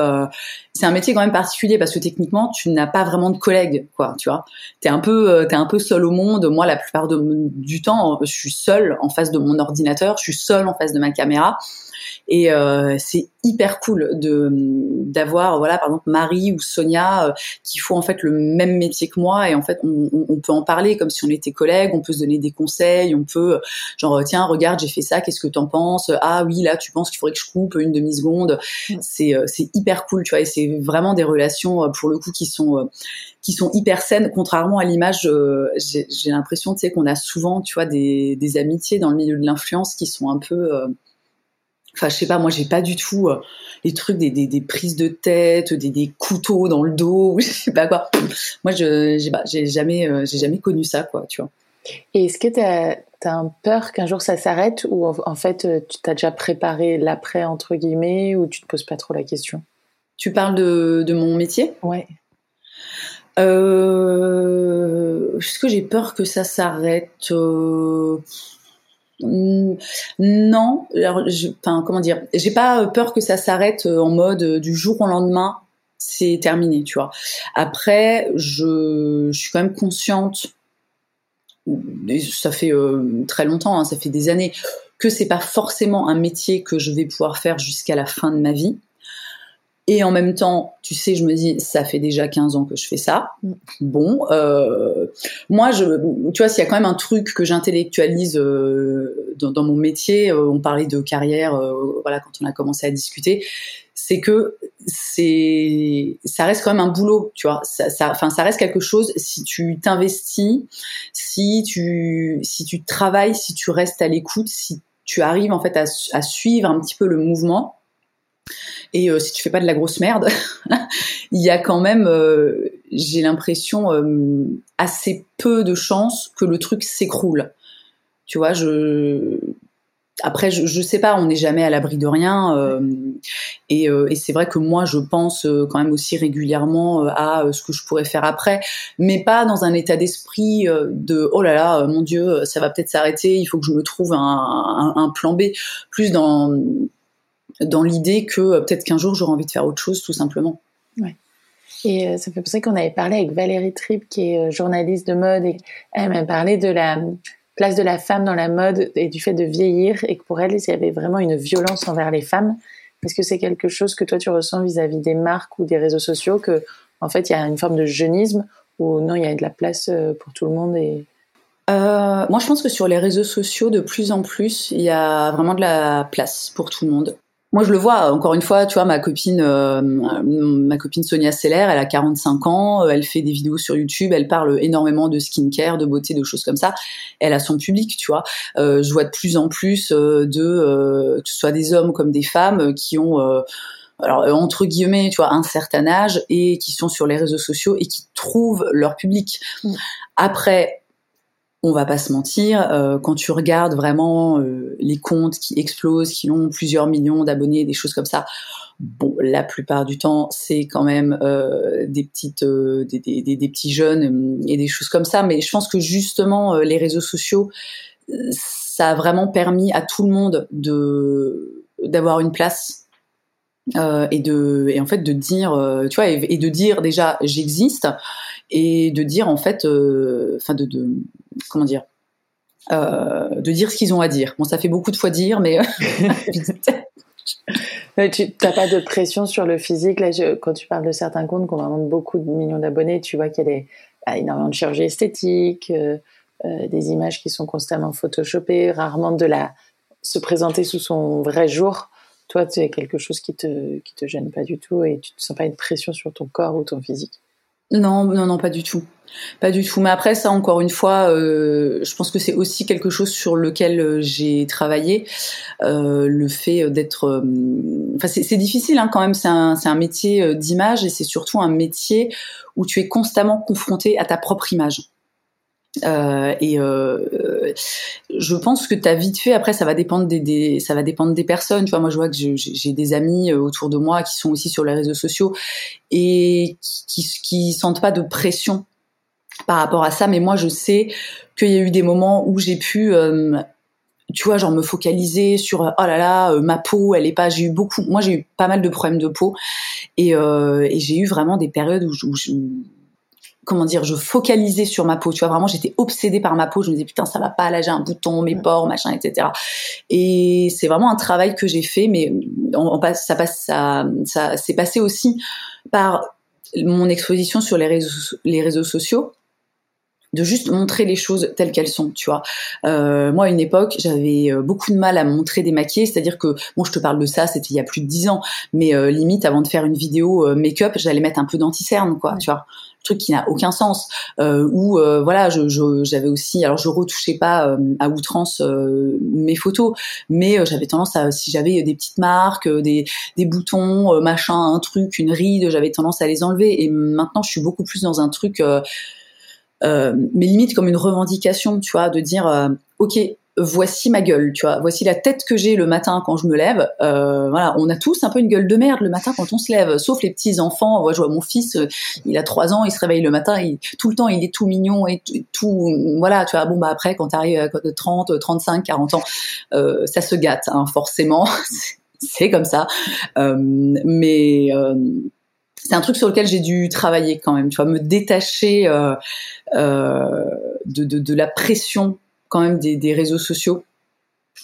c'est un métier quand même particulier parce que techniquement tu n'as pas vraiment de collègues quoi tu vois. T'es un peu t'es un peu seul au monde. Moi la plupart du temps je suis seule en face de mon ordinateur je suis seule en face de ma caméra et euh, c'est hyper cool de d'avoir voilà par exemple Marie ou Sonia euh, qui font en fait le même métier que moi. Et en fait on, on, peut en parler comme si on était collègues, on peut se donner des conseils, on peut genre tiens regarde j'ai fait ça, qu'est-ce que t'en penses? Ah oui là tu penses qu'il faudrait que je coupe une demi seconde. C'est euh, c'est hyper cool tu vois. Et c'est vraiment des relations euh, pour le coup qui sont qui sont hyper saines contrairement à l'image j'ai l'impression tu sais qu'on a souvent tu vois des, des amitiés dans le milieu de l'influence qui sont un peu Enfin, je sais pas, moi, j'ai pas du tout euh, les trucs des, des, des, prises de tête, des, des couteaux dans le dos, je sais pas quoi. Moi, je j'ai jamais, euh, j'ai jamais connu ça, quoi, tu vois. Et est-ce que tu as, peur qu'un jour ça s'arrête ou en, fait euh, tu t'as déjà préparé l'après entre guillemets ou tu te poses pas trop la question? Tu parles de, de mon métier? Ouais. Euh, est-ce que j'ai peur que ça s'arrête non, alors, enfin, comment dire, j'ai pas peur que ça s'arrête euh, en mode euh, du jour au lendemain, c'est terminé, tu vois. Après, je, je, suis quand même consciente, ça fait euh, très longtemps, hein, ça fait des années, que c'est pas forcément un métier que je vais pouvoir faire jusqu'à la fin de ma vie. Et en même temps, tu sais, je me dis, ça fait déjà 15 ans que je fais ça. Mm. Bon, euh, moi, je, tu vois, s'il y a quand même un truc que j'intellectualise euh, dans, dans, mon métier, euh, on parlait de carrière, euh, voilà, quand on a commencé à discuter, c'est que c'est, ça reste quand même un boulot, tu vois. Ça, ça, enfin, ça reste quelque chose. Si tu t'investis, si tu, si tu travailles, si tu restes à l'écoute, si tu arrives en fait à, à suivre un petit peu le mouvement et euh, si tu fais pas de la grosse merde, il y a quand même, euh, j'ai l'impression euh, assez peu de chances que le truc s'écroule. Tu vois, je après, je, je sais pas, on n'est jamais à l'abri de rien. Euh, et, euh, et c'est vrai que moi, je pense euh, quand même aussi régulièrement à ce que je pourrais faire après, mais pas dans un état d'esprit de oh là là, mon Dieu, ça va peut-être s'arrêter, il faut que je me trouve un, plan B. Plus dans dans l'idée que peut-être qu'un jour j'aurai envie de faire autre chose, tout simplement. Ouais. Et ça fait penser qu'on avait parlé avec Valérie Tripp, qui est journaliste de mode, et elle m'a parlé de la place de la femme dans la mode et du fait de vieillir et que pour elle, il y avait vraiment une violence envers les femmes. Est-ce que c'est quelque chose que toi tu ressens vis-à-vis des marques ou des réseaux sociaux que en fait il y a une forme de jeunisme ou non il y a de la place euh, pour tout le monde et euh, moi, je pense que sur les réseaux sociaux, de plus en plus, il y a vraiment de la place pour tout le monde moi je le vois encore une fois tu vois ma copine euh, ma copine Sonia Seller elle a 45 ans euh, elle fait des vidéos sur YouTube elle parle énormément de skincare de beauté de choses comme ça elle a son public tu vois euh, je vois de plus en plus euh, de que ce soit des hommes comme des femmes qui ont alors entre guillemets, tu vois, un certain âge et qui sont sur les réseaux sociaux et qui trouvent leur public. Mm. Après, on va pas se mentir, euh, quand tu regardes vraiment euh, les comptes qui explosent, qui ont plusieurs millions d'abonnés, des choses comme ça, bon, la plupart du temps, c'est quand même euh, des petites, des, des, des, petits jeunes et des choses comme ça. Mais je pense que justement, les réseaux sociaux, ça a vraiment permis à tout le monde de d'avoir une place et de et en fait de dire, tu vois, et de dire déjà j'existe et de dire en fait, euh, enfin de, comment dire, euh, de dire ce qu'ils ont à dire. Bon, ça fait beaucoup de fois dire, mais tu n'as pas de pression sur le physique. Là, quand tu parles de certains comptes qui ont vraiment beaucoup de millions d'abonnés, tu vois qu'il y a des, bah, énormément de chirurgie esthétique, euh, des images qui sont constamment photoshopées, rarement de la se présenter sous son vrai jour. Toi, as quelque chose qui te qui te gêne pas du tout et tu ne sens pas une pression sur ton corps ou ton physique. Non, non, non, pas du tout. Pas du tout. Mais après, ça, encore une fois, euh, je pense que c'est aussi quelque chose sur lequel euh, j'ai travaillé. Euh, le fait d'être... Enfin, c'est difficile hein, quand même. C'est un, un métier d'image et c'est surtout un métier où tu es constamment confronté à ta propre image. Euh, et euh, je pense que as vite fait. Après, ça va dépendre des, des, ça va dépendre des personnes. Tu vois, moi, je vois que j'ai des amis euh, autour de moi qui sont aussi sur les réseaux sociaux et qui, qui sentent pas de pression par rapport à ça. Mais moi, je sais qu'il y a eu des moments où j'ai pu euh, tu vois, genre me focaliser sur oh là là, ma peau, elle est pas. J'ai eu beaucoup. Moi, j'ai eu pas mal de problèmes de peau et, euh, et j'ai eu vraiment des périodes où, où je, comment dire, je focalisais sur ma peau. Tu vois, vraiment, j'étais obsédée par ma peau. Je me disais, putain, ça va pas, là, j'ai un bouton, mes pores, machin, etc. Et c'est vraiment un travail que j'ai fait, mais on, passe, ça passe, ça, ça s'est passé aussi par mon exposition sur les réseaux, les réseaux sociaux de juste montrer les choses telles qu'elles sont, tu vois. Euh, moi, à une époque, j'avais euh, beaucoup de mal à montrer des maquillés, c'est-à-dire que, bon, je te parle de ça, c'était il y a plus de dix ans, mais euh, limite, avant de faire une vidéo euh, make-up, j'allais mettre un peu d'anticerne, quoi, tu vois truc qui n'a aucun sens euh, ou voilà je, j'avais aussi alors je retouchais pas à outrance mes photos mais j'avais tendance à si j'avais des petites marques des, des boutons machin un truc une ride j'avais tendance à les enlever. Et maintenant je suis beaucoup plus dans un truc euh, mais limite comme une revendication, tu vois, de dire euh, ok, voici ma gueule, tu vois, voici la tête que j'ai le matin quand je me lève. Euh, voilà, on a tous un peu une gueule de merde le matin quand on se lève, sauf les petits enfants. Moi, je vois mon fils, il a trois ans, il se réveille le matin, tout le temps, il est tout mignon et tout, voilà, tu vois. Bon bah après, quand t'arrives à 30, 35, 40 ans, euh, ça se gâte, hein, forcément, c'est comme ça. Euh, mais c'est un truc sur lequel j'ai dû travailler quand même, tu vois, me détacher euh, euh, de, de, de, la pression quand même des, des réseaux sociaux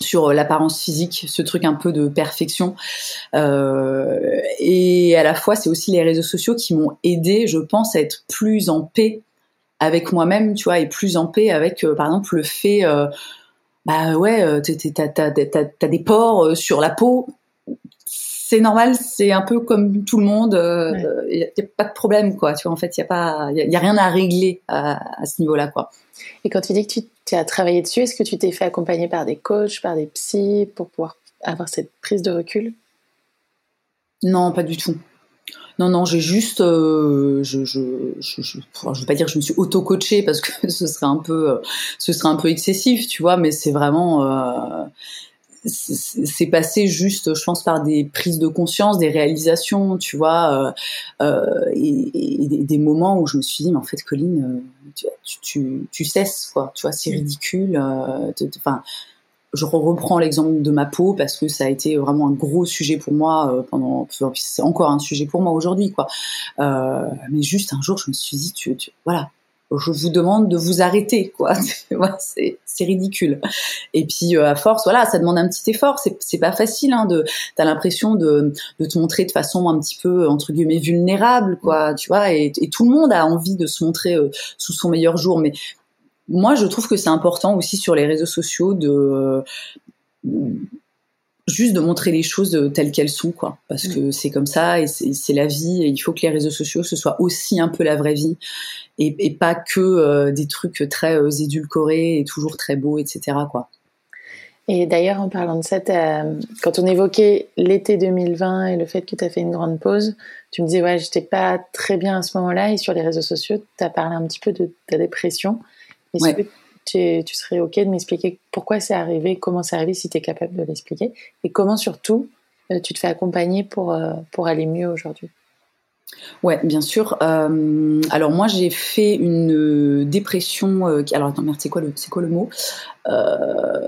sur l'apparence physique, ce truc un peu de perfection. Euh, et à la fois, c'est aussi les réseaux sociaux qui m'ont aidé, je pense, à être plus en paix avec moi-même, tu vois, et plus en paix avec, euh, par exemple, le fait, euh, bah ouais, euh, t'as, des pores sur la peau, c'est normal, c'est un peu comme tout le monde. Il euh, n'y a, pas de problème, quoi. Tu vois, en fait, il y a pas, il y, a rien à régler à, ce niveau-là, quoi. Et quand tu dis que tu, as travaillé dessus, est-ce que tu t'es fait accompagner par des coachs, par des psys, pour pouvoir avoir cette prise de recul? Non, pas du tout. Non, non, j'ai juste, je, je, je, je, veux pas dire que je me suis auto-coachée parce que ce serait un peu, ce serait un peu excessif, tu vois, mais c'est vraiment, c'est passé juste, je pense, par des prises de conscience, des réalisations, tu vois, euh, euh, et, des moments où je me suis dit, mais en fait, Colline, euh, tu, tu, tu, cesses, quoi, tu vois, c'est ridicule. Enfin, je reprends l'exemple de ma peau parce que ça a été vraiment un gros sujet pour moi pendant, c'est encore un sujet pour moi aujourd'hui, quoi. mais juste un jour, je me suis dit, tu, tu voilà, je vous demande de vous arrêter, quoi. c'est ridicule. Et puis euh, à force, voilà, ça demande un petit effort. C'est pas facile, hein. De, t'as l'impression de, de te montrer de façon un petit peu entre guillemets vulnérable, quoi. Tu vois, et, tout le monde a envie de se montrer euh, sous son meilleur jour, mais moi, je trouve que c'est important aussi sur les réseaux sociaux de juste de montrer les choses telles qu'elles sont, quoi. Parce mm. que c'est comme ça et c'est la vie. Et il faut que les réseaux sociaux ce soit aussi un peu la vraie vie et, et pas que euh, des trucs très euh, édulcorés et toujours très beaux, etc. Quoi. Et d'ailleurs, en parlant de ça, quand on évoquait l'été 2020 et le fait que tu as fait une grande pause, tu me disais, ouais, j'étais pas très bien à ce moment-là. Et sur les réseaux sociaux, tu as parlé un petit peu de ta dépression. Est-ce que tu, serais OK de m'expliquer pourquoi c'est arrivé, comment c'est arrivé, si tu es capable de l'expliquer, et comment surtout euh, tu te fais accompagner pour, pour aller mieux aujourd'hui? Ouais, bien sûr. Euh, alors moi, j'ai fait une dépression. Euh, alors attends, merde, c'est quoi le, c'est quoi le mot? Euh,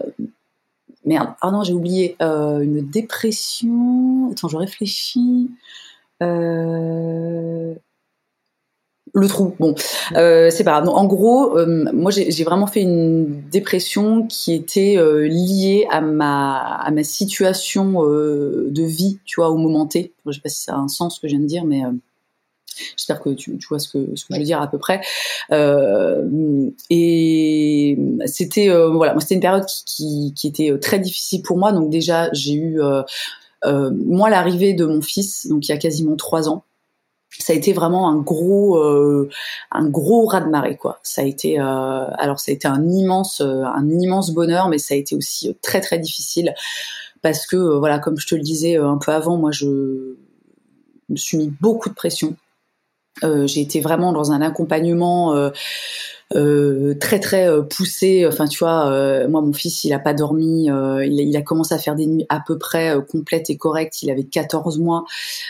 Merde. Ah non, j'ai oublié. une dépression. Attends, je réfléchis. Le trou. Bon, c'est pas grave. en gros, moi j'ai vraiment fait une dépression qui était liée à ma à ma situation de vie, tu vois, au moment T. Je sais pas si ça a un sens ce que je viens de dire, mais J'espère que tu, vois ce que, ce que je veux dire à peu près. Euh, et c'était euh, voilà, c'était une période qui, qui, était euh, très difficile pour moi. Donc déjà j'ai eu moi l'arrivée de mon fils, donc il y a quasiment trois ans ça a été vraiment un gros un gros raz de marée quoi. Ça a été alors ça a été un immense un immense bonheur mais ça a été aussi très très difficile parce que voilà comme je te le disais un peu avant moi je me suis mis beaucoup de pression euh, j'ai été vraiment dans un accompagnement euh, euh, très très poussé. Enfin, tu vois, moi mon fils, il a pas dormi. Il, il, a commencé à faire des nuits à peu près complètes et correctes. Il avait 14 mois.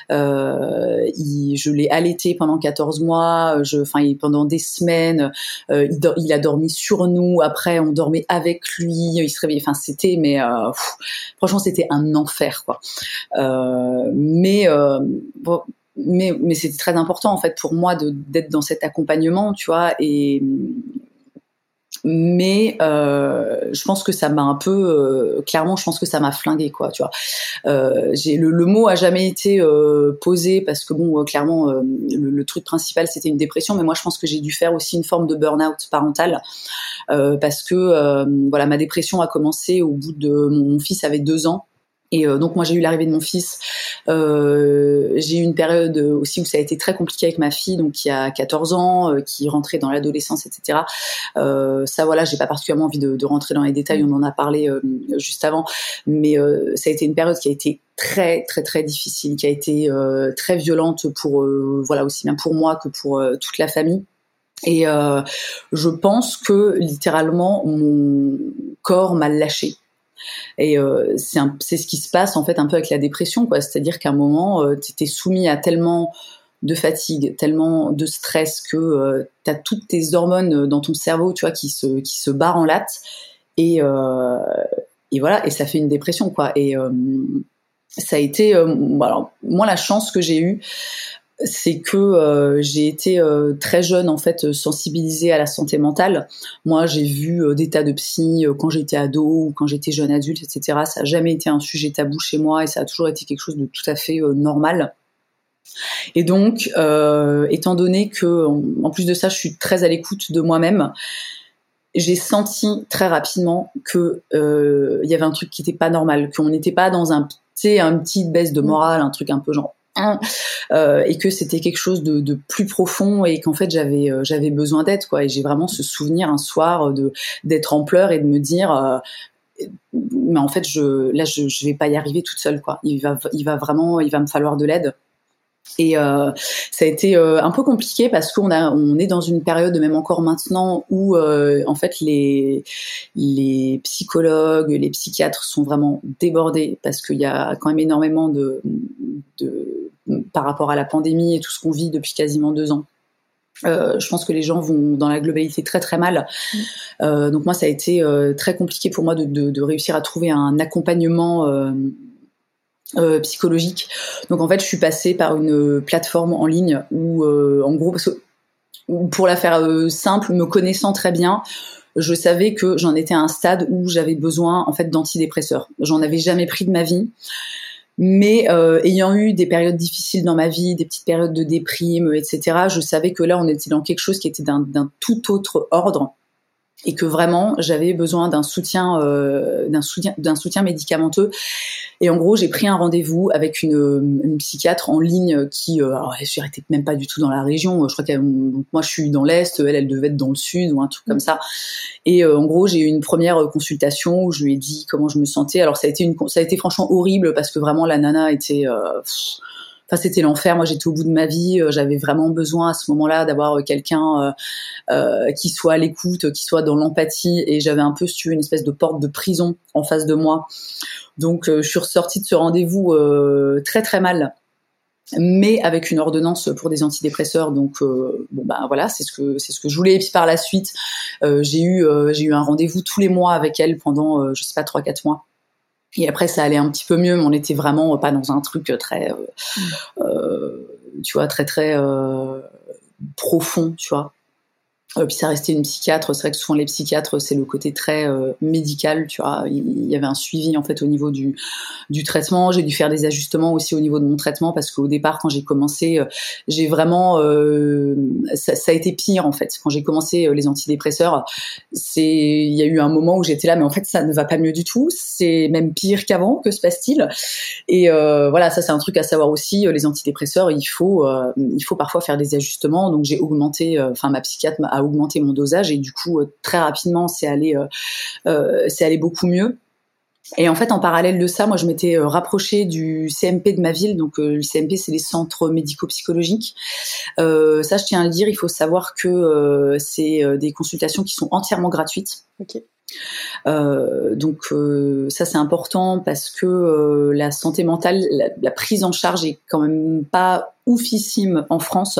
Il, je l'ai allaité pendant 14 mois. Je, enfin, pendant des semaines, il, il, a dormi sur nous. Après, on dormait avec lui. Il se réveillait. Enfin, c'était, mais franchement, c'était un enfer, quoi. mais bon, mais, mais c'était très important en fait pour moi d'être dans cet accompagnement, tu vois. Et mais euh, je pense que ça m'a un peu euh, clairement je pense que ça m'a flingué quoi tu vois euh, j'ai le, le, mot a jamais été euh, posé parce que bon euh, clairement euh, le, le, truc principal c'était une dépression mais moi je pense que j'ai dû faire aussi une forme de burn-out parental parce que voilà ma dépression a commencé au bout de mon fils avait deux ans et euh, donc moi j'ai eu l'arrivée de mon fils. Euh, j'ai eu une période aussi où ça a été très compliqué avec ma fille, donc qui a 14 ans, euh, qui rentrait dans l'adolescence, etc. Euh, ça voilà, j'ai pas particulièrement envie de, de, rentrer dans les détails, on en a parlé euh, juste avant, mais ça a été une période qui a été très très très difficile, qui a été très violente pour voilà aussi bien pour moi que pour toute la famille. Et je pense que littéralement mon corps m'a lâché et euh, c'est ce qui se passe en fait un peu avec la dépression, quoi. C'est-à-dire qu'à un moment, euh, tu étais soumis à tellement de fatigue, tellement de stress que euh, tu as toutes tes hormones dans ton cerveau, tu vois, qui se qui se barrent en latte et et voilà et ça fait une dépression quoi. Et ça a été alors moi la chance que j'ai eue c'est que euh, j'ai été euh, très jeune en fait sensibilisée à la santé mentale. Moi, j'ai vu euh, des tas de psy quand j'étais ado ou quand j'étais jeune adulte, etc. Ça n'a jamais été un sujet tabou chez moi et ça a toujours été quelque chose de tout à fait normal. Et donc, étant donné que, en plus de ça, je suis très à l'écoute de moi-même, j'ai senti très rapidement que il y avait un truc qui n'était pas normal, qu'on n'était pas dans un, un petit baisse de morale, un truc un peu genre Hein, euh, et que c'était quelque chose de, plus profond et qu'en fait j'avais euh, j'avais besoin d'aide quoi. Et j'ai vraiment ce souvenir un soir de d'être en pleurs et de me dire euh, mais en fait je là je, je vais pas y arriver toute seule quoi. Il va il va vraiment il va me falloir de l'aide Et euh, ça a été euh, un peu compliqué parce qu'on est dans une période, même encore maintenant, où euh, en fait les psychologues, les psychiatres sont vraiment débordés parce qu'il y a quand même énormément de, par rapport à la pandémie et tout ce qu'on vit depuis quasiment deux ans. Je pense que les gens vont dans la globalité très très mal. Donc moi, ça a été très compliqué pour moi de, réussir à trouver un accompagnement euh, psychologique. Donc en fait, je suis passée par une plateforme en ligne où, euh, en gros, parce que, pour la faire euh, simple, me connaissant très bien, je savais que j'en étais à un stade où j'avais besoin en fait d'antidépresseurs. J'en avais jamais pris de ma vie. Mais ayant eu des périodes difficiles dans ma vie, des petites périodes de déprime, etc., je savais que là, on était dans quelque chose qui était d'un tout autre ordre et que vraiment j'avais besoin d'un soutien, euh, d'un soutien, d'un soutien médicamenteux. Et en gros, j'ai pris un rendez-vous avec une, une, psychiatre en ligne qui, euh, alors, n'étais même pas du tout dans la région. Je crois qu'elle, moi, je suis dans l'est, elle, elle devait être dans le sud ou un truc comme ça. Et euh, en gros, j'ai eu une première consultation où je lui ai dit comment je me sentais. Alors ça a été une, ça a été franchement horrible parce que vraiment la nana était euh, Enfin, c'était l'enfer. Moi, j'étais au bout de ma vie. Euh, j'avais vraiment besoin à ce moment-là d'avoir euh, quelqu'un euh, qui soit à l'écoute, qui soit dans l'empathie. Et j'avais un peu, si une espèce de porte de prison en face de moi. Donc, je suis ressortie de ce rendez-vous très très mal mais avec une ordonnance pour des antidépresseurs. Donc bon bah voilà, c'est ce que c'est ce que je voulais. Et puis par la suite, j'ai eu j'ai eu un rendez-vous tous les mois avec elle pendant je sais pas trois quatre mois. Et après, ça allait un petit peu mieux, mais on n'était vraiment pas dans un truc très, euh, mm. euh tu vois, très très euh, profond, tu vois. Euh, puis ça restait une psychiatre. C'est vrai que souvent les psychiatres, c'est le côté très euh, médical, tu vois. Il, y avait un suivi en fait au niveau du du traitement. J'ai dû faire des ajustements aussi au niveau de mon traitement parce qu'au départ, quand j'ai commencé, euh, j'ai vraiment ça, ça, a été pire en fait. Quand j'ai commencé les antidépresseurs, c'est il y a eu un moment où j'étais là, mais en fait ça ne va pas mieux du tout. C'est même pire qu'avant. Que se passe-t-il? Et voilà, ça c'est un truc à savoir aussi. Les antidépresseurs, il faut il faut parfois faire des ajustements. Donc j'ai augmenté, enfin ma psychiatre m'a augmenter mon dosage et du coup euh, très rapidement c'est allé euh, euh, c'est allé beaucoup mieux. Et en fait, en parallèle de ça, moi, je m'étais rapprochée du CMP de ma ville. Donc, le CMP, c'est les centres médico-psychologiques. Ça, je tiens à le dire, il faut savoir que c'est des consultations qui sont entièrement gratuites. Ok. Euh, donc ça c'est important parce que la santé mentale, la, prise en charge est quand même pas oufissime en France.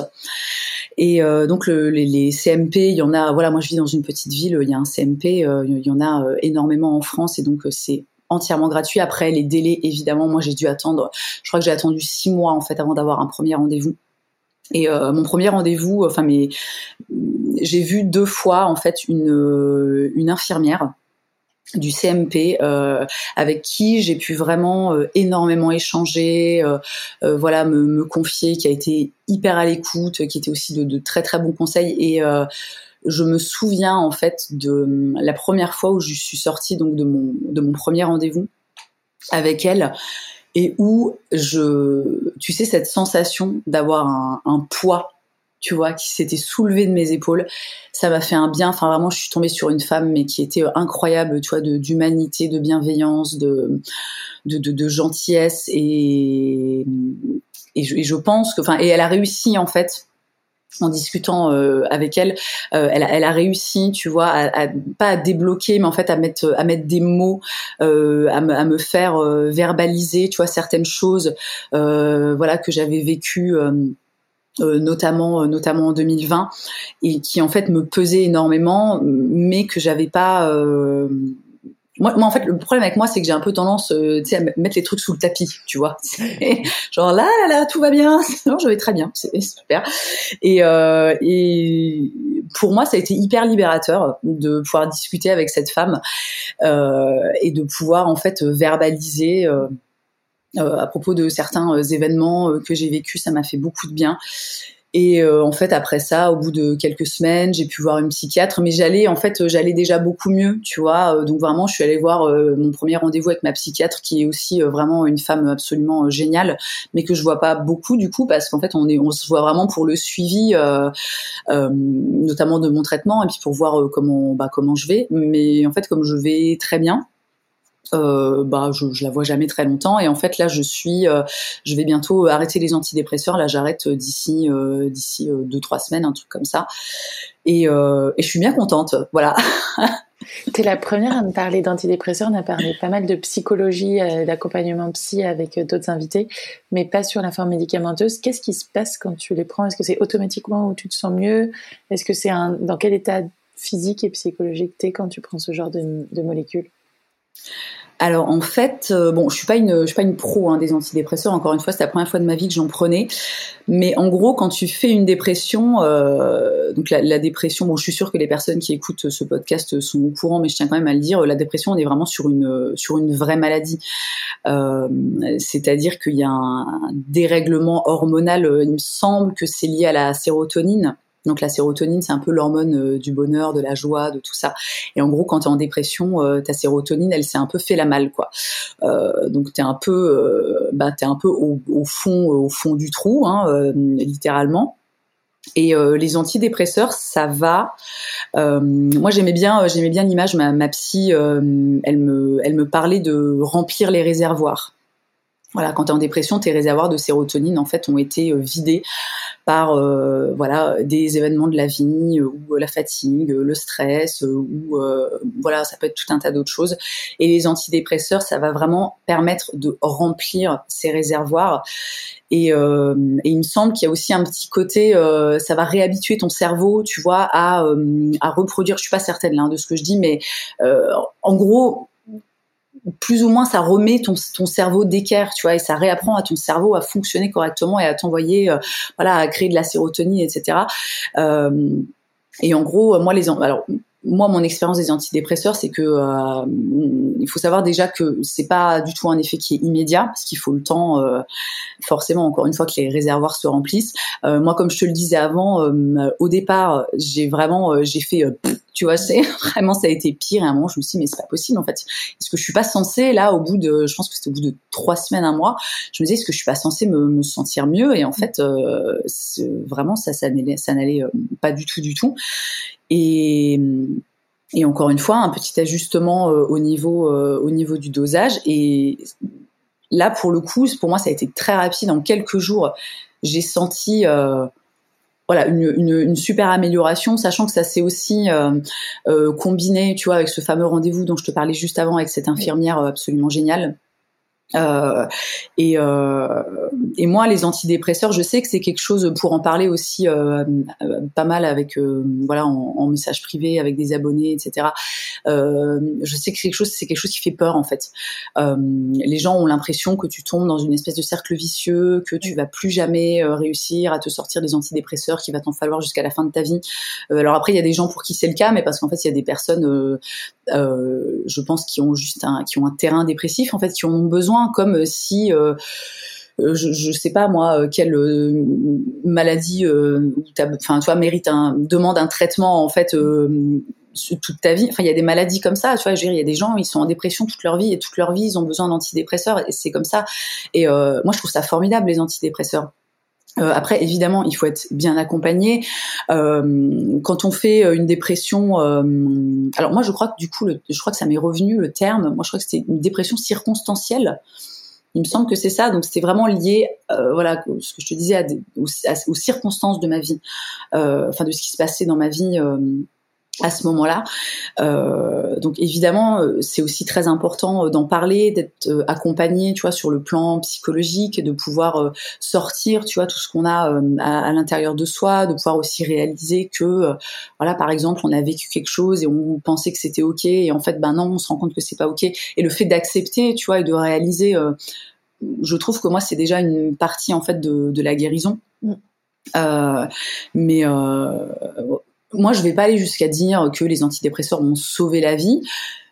Et euh, donc le, les, CMP, il y en a. Voilà, moi je vis dans une petite ville, il y a un CMP, euh, il y en a euh, énormément en France et donc c'est entièrement gratuit. Après les délais, évidemment, moi j'ai dû attendre. Je crois que j'ai attendu six mois en fait avant d'avoir un premier rendez-vous. Et euh, mon premier rendez-vous, enfin, mais j'ai vu deux fois en fait une, une infirmière du CMP euh, avec qui j'ai pu vraiment euh, énormément échanger, euh, euh, voilà, me, confier, qui a été hyper à l'écoute, qui était aussi de, très très bons conseils. Et je me souviens en fait de la première fois où je suis sortie donc de mon de mon premier rendez-vous avec elle et où je tu sais cette sensation d'avoir un poids tu vois, qui s'était soulevé de mes épaules. Ça m'a fait un bien. Enfin, vraiment, je suis tombée sur une femme, mais qui était incroyable, tu vois, d'humanité, de, bienveillance, de, de, gentillesse. Et, et, je, pense que, enfin, et elle a réussi, en fait, en discutant euh, avec elle, euh, elle, elle, a réussi, tu vois, à, pas à débloquer, mais en fait à mettre à mettre des mots, euh, à, me, faire euh, verbaliser, tu vois, certaines choses, euh, voilà que j'avais vécues euh, notamment euh, notamment en 2020 et qui en fait me pesait énormément mais que j'avais pas euh, moi, moi, en fait, le problème avec moi, c'est que j'ai un peu tendance, sais, à mettre les trucs sous le tapis, tu vois. Genre là, là, là, tout va bien. Non, je vais très bien, c'est super. Et, euh, et pour moi, ça a été hyper libérateur de pouvoir discuter avec cette femme euh, et de pouvoir en fait verbaliser. Euh, euh, à propos de certains euh, événements euh, que j'ai vécus, ça m'a fait beaucoup de bien. Et en fait, après ça, au bout de quelques semaines, j'ai pu voir une psychiatre, mais j'allais, en fait, j'allais déjà beaucoup mieux, tu vois. donc vraiment, je suis allée voir mon premier rendez-vous avec ma psychiatre, qui est aussi vraiment une femme absolument géniale, mais que je vois pas beaucoup du coup, parce qu'en fait, on est, on se voit vraiment pour le suivi, notamment de mon traitement, et puis pour voir comment, bah, comment je vais. Mais en fait, comme je vais très bien, euh, bah je, je la vois jamais très longtemps et en fait là je suis euh, je vais bientôt arrêter les antidépresseurs. Là j'arrête d'ici euh, d'ici deux trois semaines un truc comme ça. Et, je suis bien contente. Voilà. Tu es la première à me parler d'antidépresseurs. On a parlé pas mal de psychologie, d'accompagnement psy avec d'autres invités, mais pas sur la forme médicamenteuse. Qu'est-ce qui se passe quand tu les prends? Est-ce que c'est automatiquement où tu te sens mieux? Est-ce que c'est un dans quel état physique et psychologique tu es quand tu prends ce genre de, de molécules? Alors en fait, euh, bon, je suis pas une, je suis pas une pro hein, des antidépresseurs. Encore une fois, c'est la première fois de ma vie que j'en prenais. Mais en gros, quand tu fais une dépression, euh, donc la, dépression, bon, je suis sûre que les personnes qui écoutent ce podcast sont au courant, mais je tiens quand même à le dire. La dépression, on est vraiment sur une, vraie maladie. Euh, c'est-à-dire qu'il y a un dérèglement hormonal. Il me semble que c'est lié à la sérotonine. Donc la sérotonine, c'est un peu l'hormone euh, du bonheur, de la joie, de tout ça. Et en gros, quand tu es en dépression, euh, ta sérotonine, elle s'est un peu fait la malle, quoi. Euh, donc t'es un peu, bah un peu au, fond, au fond du trou, hein, littéralement. Et les antidépresseurs, ça va. moi, j'aimais bien, j'aimais bien l'image. Ma, psy, elle me parlait de remplir les réservoirs voilà, quand tu es en dépression, tes réservoirs de sérotonine en fait ont été vidés par euh, voilà des événements de la vie euh, ou la fatigue, le stress euh, ou voilà ça peut être tout un tas d'autres choses. Et les antidépresseurs, ça va vraiment permettre de remplir ces réservoirs. Et, euh, et, il me semble qu'il y a aussi un petit côté, euh, ça va réhabituer ton cerveau, tu vois, à, à reproduire. Je suis pas certaine là, de ce que je dis, mais en gros, plus ou moins ça remet ton, ton cerveau d'équerre, tu vois, et ça réapprend à ton cerveau à fonctionner correctement et à t'envoyer, euh, voilà, à créer de la sérotonine, etc. Euh, et en gros, moi les alors moi, mon expérience des antidépresseurs, c'est que euh, il faut savoir déjà que c'est pas du tout un effet qui est immédiat, parce qu'il faut le temps, euh, forcément, encore une fois, que les réservoirs se remplissent. Euh, moi, comme je te le disais avant, au départ, j'ai vraiment, j'ai fait, tu vois, c'est vraiment, ça a été pire. Et à un moment, je me suis dit, mais c'est pas possible, en fait. Est-ce que je suis pas censée, là, au bout de, je pense que c'était au bout de trois semaines, un mois, je me disais, est-ce que je suis pas censée me, me sentir mieux? Et en fait, vraiment, ça, ça n'allait pas du tout, du tout. Et, et encore une fois, un petit ajustement euh, au niveau euh, au niveau du dosage. Et là, pour le coup, pour moi, ça a été très rapide. En quelques jours, j'ai senti euh, voilà une, une, une, super amélioration, sachant que ça s'est aussi combiné, tu vois, avec ce fameux rendez-vous dont je te parlais juste avant avec cette infirmière absolument géniale euh, et, euh, et moi, les antidépresseurs, je sais que c'est quelque chose pour en parler aussi euh, euh pas mal avec euh, voilà en, en, message privé avec des abonnés, etc. Euh, je sais que quelque chose, c'est quelque chose qui fait peur en fait. les gens ont l'impression que tu tombes dans une espèce de cercle vicieux, que tu vas plus jamais réussir à te sortir des antidépresseurs, qu'il va t'en falloir jusqu'à la fin de ta vie. alors après, il y a des gens pour qui c'est le cas, mais parce qu'en fait, il y a des personnes, je pense, qui ont juste un, qui ont un terrain dépressif en fait, qui en ont besoin comme euh, si euh, euh, je, je sais pas moi quelle maladie enfin mérite un demande un traitement en fait toute ta vie. Enfin, il y a des maladies comme ça. Tu vois, il y a des gens, ils sont en dépression toute leur vie et toute leur vie, ils ont besoin d'antidépresseurs et c'est comme ça. Et moi, je trouve ça formidable les antidépresseurs. Après, évidemment, il faut être bien accompagné. quand on fait une dépression, alors moi, je crois que du coup, je crois que ça m'est revenu le terme. Moi, je crois que c'était une dépression circonstancielle. Il me semble que c'est ça. Donc, c'était vraiment lié, euh, voilà, ce que je te disais, aux, circonstances de ma vie, enfin de ce qui se passait dans ma vie à ce moment-là. Euh, donc évidemment, euh, c'est aussi très important euh, d'en parler, d'être euh, accompagné, tu vois, sur le plan psychologique, de pouvoir sortir, tu vois, tout ce qu'on a à, l'intérieur de soi, de pouvoir aussi réaliser que, voilà, par exemple, on a vécu quelque chose et on pensait que c'était ok, et en fait, ben non, on se rend compte que c'est pas ok. Et le fait d'accepter, tu vois, et de réaliser, je trouve que moi, c'est déjà une partie en fait de, de la guérison. Mm. Euh, mais euh, moi, je vais pas aller jusqu'à dire que les antidépresseurs m'ont sauvé la vie,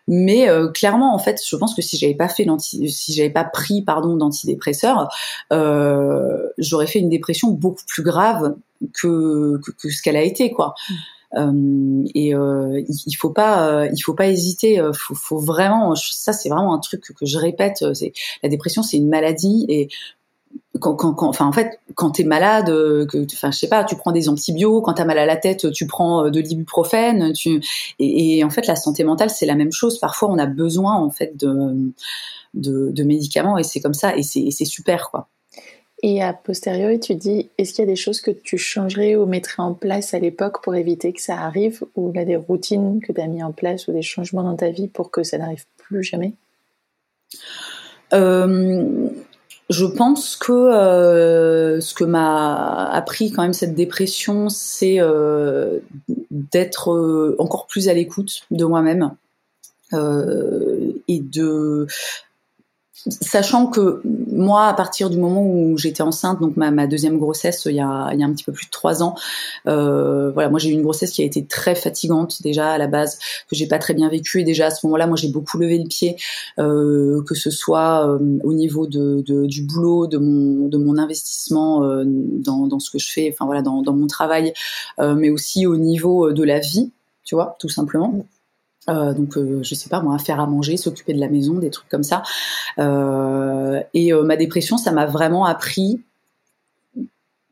mais euh, clairement, en fait, je pense que si j'avais pas fait si j'avais pas pris pardon d'antidépresseurs, euh, j'aurais fait une dépression beaucoup plus grave que que, ce qu'elle a été, quoi. Mmh. Euh, et euh, il, faut pas, il faut pas hésiter. Faut, faut vraiment, ça c'est vraiment un truc que, que je répète. C'est la dépression, c'est une maladie et quand, quand, quand, enfin en fait, quand t'es malade, que, enfin je sais pas, tu prends des antibiotiques. Quand t'as mal à la tête, tu prends de l'ibuprofène. Tu et, et, en fait, la santé mentale, c'est la même chose. Parfois, on a besoin en fait de de, de médicaments et c'est comme ça et c'est super quoi. Et a posteriori, tu dis, est-ce qu'il y a des choses que tu changerais ou mettrais en place à l'époque pour éviter que ça arrive Ou il y a des routines que tu as mis en place ou des changements dans ta vie pour que ça n'arrive plus jamais? Euh, Je pense que euh, ce que m'a appris quand même cette dépression, c'est euh, d'être encore plus à l'écoute de moi-même. et de Sachant que moi, à partir du moment où j'étais enceinte, donc ma, deuxième grossesse, il y, a, il y a un petit peu plus de trois ans, euh, voilà, moi j'ai eu une grossesse qui a été très fatigante déjà à la base, que j'ai pas très bien vécu et déjà à ce moment-là, moi j'ai beaucoup levé le pied, euh, que ce soit euh, au niveau de, du boulot, de mon, de mon investissement dans, dans ce que je fais, enfin voilà, dans, dans mon travail, mais aussi au niveau de la vie, tu vois, tout simplement. Euh, donc, euh, je sais pas moi, faire à manger, s'occuper de la maison, des trucs comme ça. Euh, et ma dépression, ça m'a vraiment appris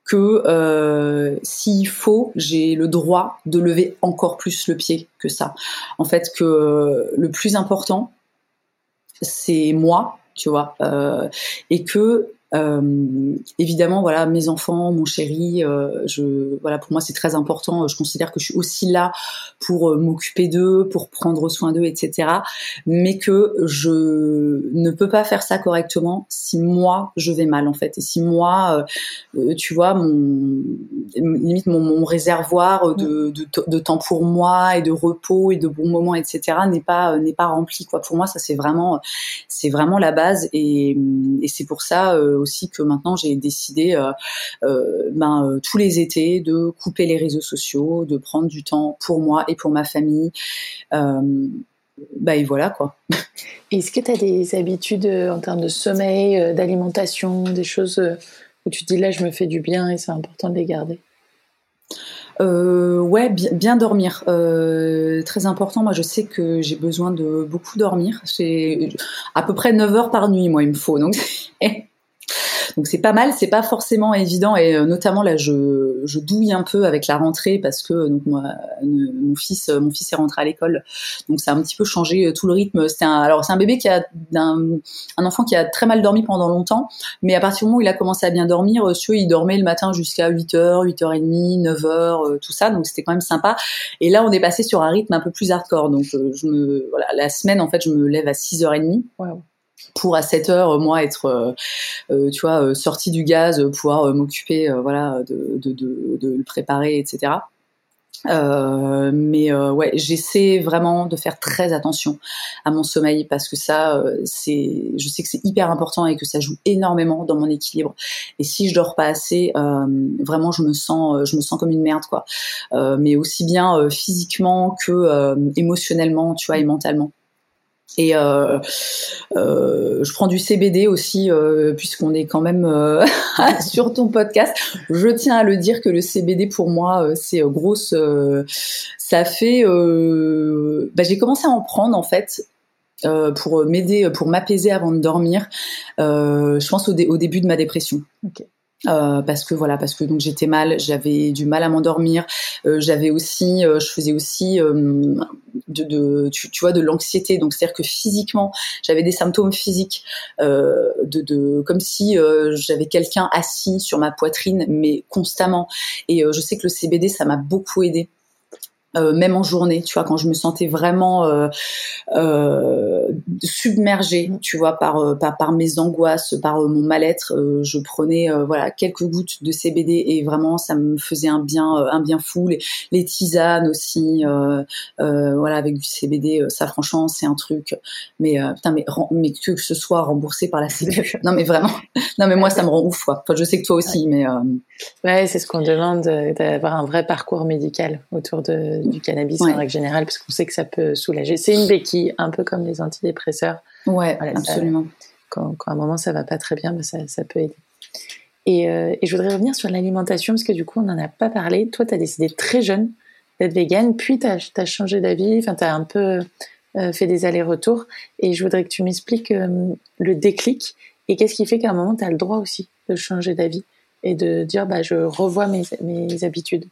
que s'il faut, j'ai le droit de lever encore plus le pied que ça. En fait, que le plus important, c'est moi, tu vois, et que euh, évidemment, voilà, mes enfants, mon chéri, euh, je, voilà, pour moi c'est très important. Je considère que je suis aussi là pour euh, m'occuper d'eux, pour prendre soin d'eux, etc. Mais que je ne peux pas faire ça correctement si moi je vais mal en fait, et si moi, tu vois, mon limite mon, mon réservoir de, de, de, temps pour moi et de repos et de bons moments, etc. n'est pas n'est pas rempli quoi. Pour moi, ça c'est vraiment c'est vraiment la base et, et c'est pour ça aussi que maintenant j'ai décidé euh, euh, ben, euh, tous les étés de couper les réseaux sociaux, de prendre du temps pour moi et pour ma famille. bah et voilà quoi. Est-ce que tu as des habitudes en termes de sommeil, d'alimentation, des choses où tu te dis là je me fais du bien et c'est important de les garder? Euh, ouais, bien, bien dormir, très important. Moi, je sais que j'ai besoin de beaucoup dormir. C'est à peu près 9 heures par nuit, moi, il me faut. Donc, donc c'est pas mal, c'est pas forcément évident et euh, notamment là je, je douille un peu avec la rentrée parce que donc moi mon fils mon fils est rentré à l'école. Donc ça a un petit peu changé euh, tout le rythme. C'est un alors c'est un bébé qui a un, un, enfant qui a très mal dormi pendant longtemps mais à partir du moment où il a commencé à bien dormir, euh, il dormait le matin jusqu'à 8h, 8h30, 9h, tout ça donc c'était quand même sympa. Et là on est passé sur un rythme un peu plus hardcore. Donc je me voilà la semaine en fait je me lève à 6h30 pour à 7 heures euh, moi être euh, euh, tu vois sorti du gaz pouvoir m'occuper voilà de, de, de, de, le préparer etc mais ouais, j'essaie vraiment de faire très attention à mon sommeil parce que ça, c'est, je sais que c'est hyper important et que ça joue énormément dans mon équilibre. Et si je dors pas assez, vraiment, je me sens, je me sens comme une merde, quoi. mais aussi bien physiquement que émotionnellement, tu vois, et mentalement. Et euh, euh, je prends du CBD aussi, euh, puisqu'on est quand même euh, sur ton podcast. Je tiens à le dire que le CBD pour moi, euh, c'est grosse. ça fait. Bah, j'ai commencé à en prendre en fait. pour m'aider, pour m'apaiser avant de dormir, je pense au, au, début de ma dépression. Okay. Euh, parce que voilà, parce que donc j'étais mal, j'avais du mal à m'endormir, euh, j'avais aussi, euh, je faisais aussi de, de tu, vois, de l'anxiété. Donc c'est-à-dire que physiquement, j'avais des symptômes physiques, de, de, comme si j'avais quelqu'un assis sur ma poitrine, mais constamment. Et je sais que le CBD, ça m'a beaucoup aidé. Euh, même en journée, tu vois, quand je me sentais vraiment euh, euh, submergée, tu vois, par, euh, par, par mes angoisses, par mon mal-être, je prenais voilà quelques gouttes de CBD et vraiment ça me faisait un bien un bien fou. Les, les tisanes aussi, voilà avec du CBD, ça franchement c'est un truc. Mais putain, mais, mais que ce soit remboursé par la Sécu, non mais vraiment, non mais moi ça me rend ouf quoi. Enfin, je sais que toi aussi, mais ouais, c'est ce qu'on demande d'avoir un vrai parcours médical autour de du cannabis en règle générale, parce qu'on sait que ça peut soulager. C'est une béquille, un peu comme les antidépresseurs. Ouais, absolument. quand, à un moment ça va pas très bien, bah, ça, ça peut aider. Et, euh, et, je voudrais revenir sur l'alimentation, parce que du coup, on n'en a pas parlé. Toi, tu as décidé très jeune d'être végane, puis tu as, changé d'avis, enfin, tu as un peu euh, fait des allers-retours. Et je voudrais que tu m'expliques euh, le déclic Et qu'est-ce qui fait qu'à un moment, tu as le droit aussi de changer d'avis et de dire, bah, je revois mes, mes habitudes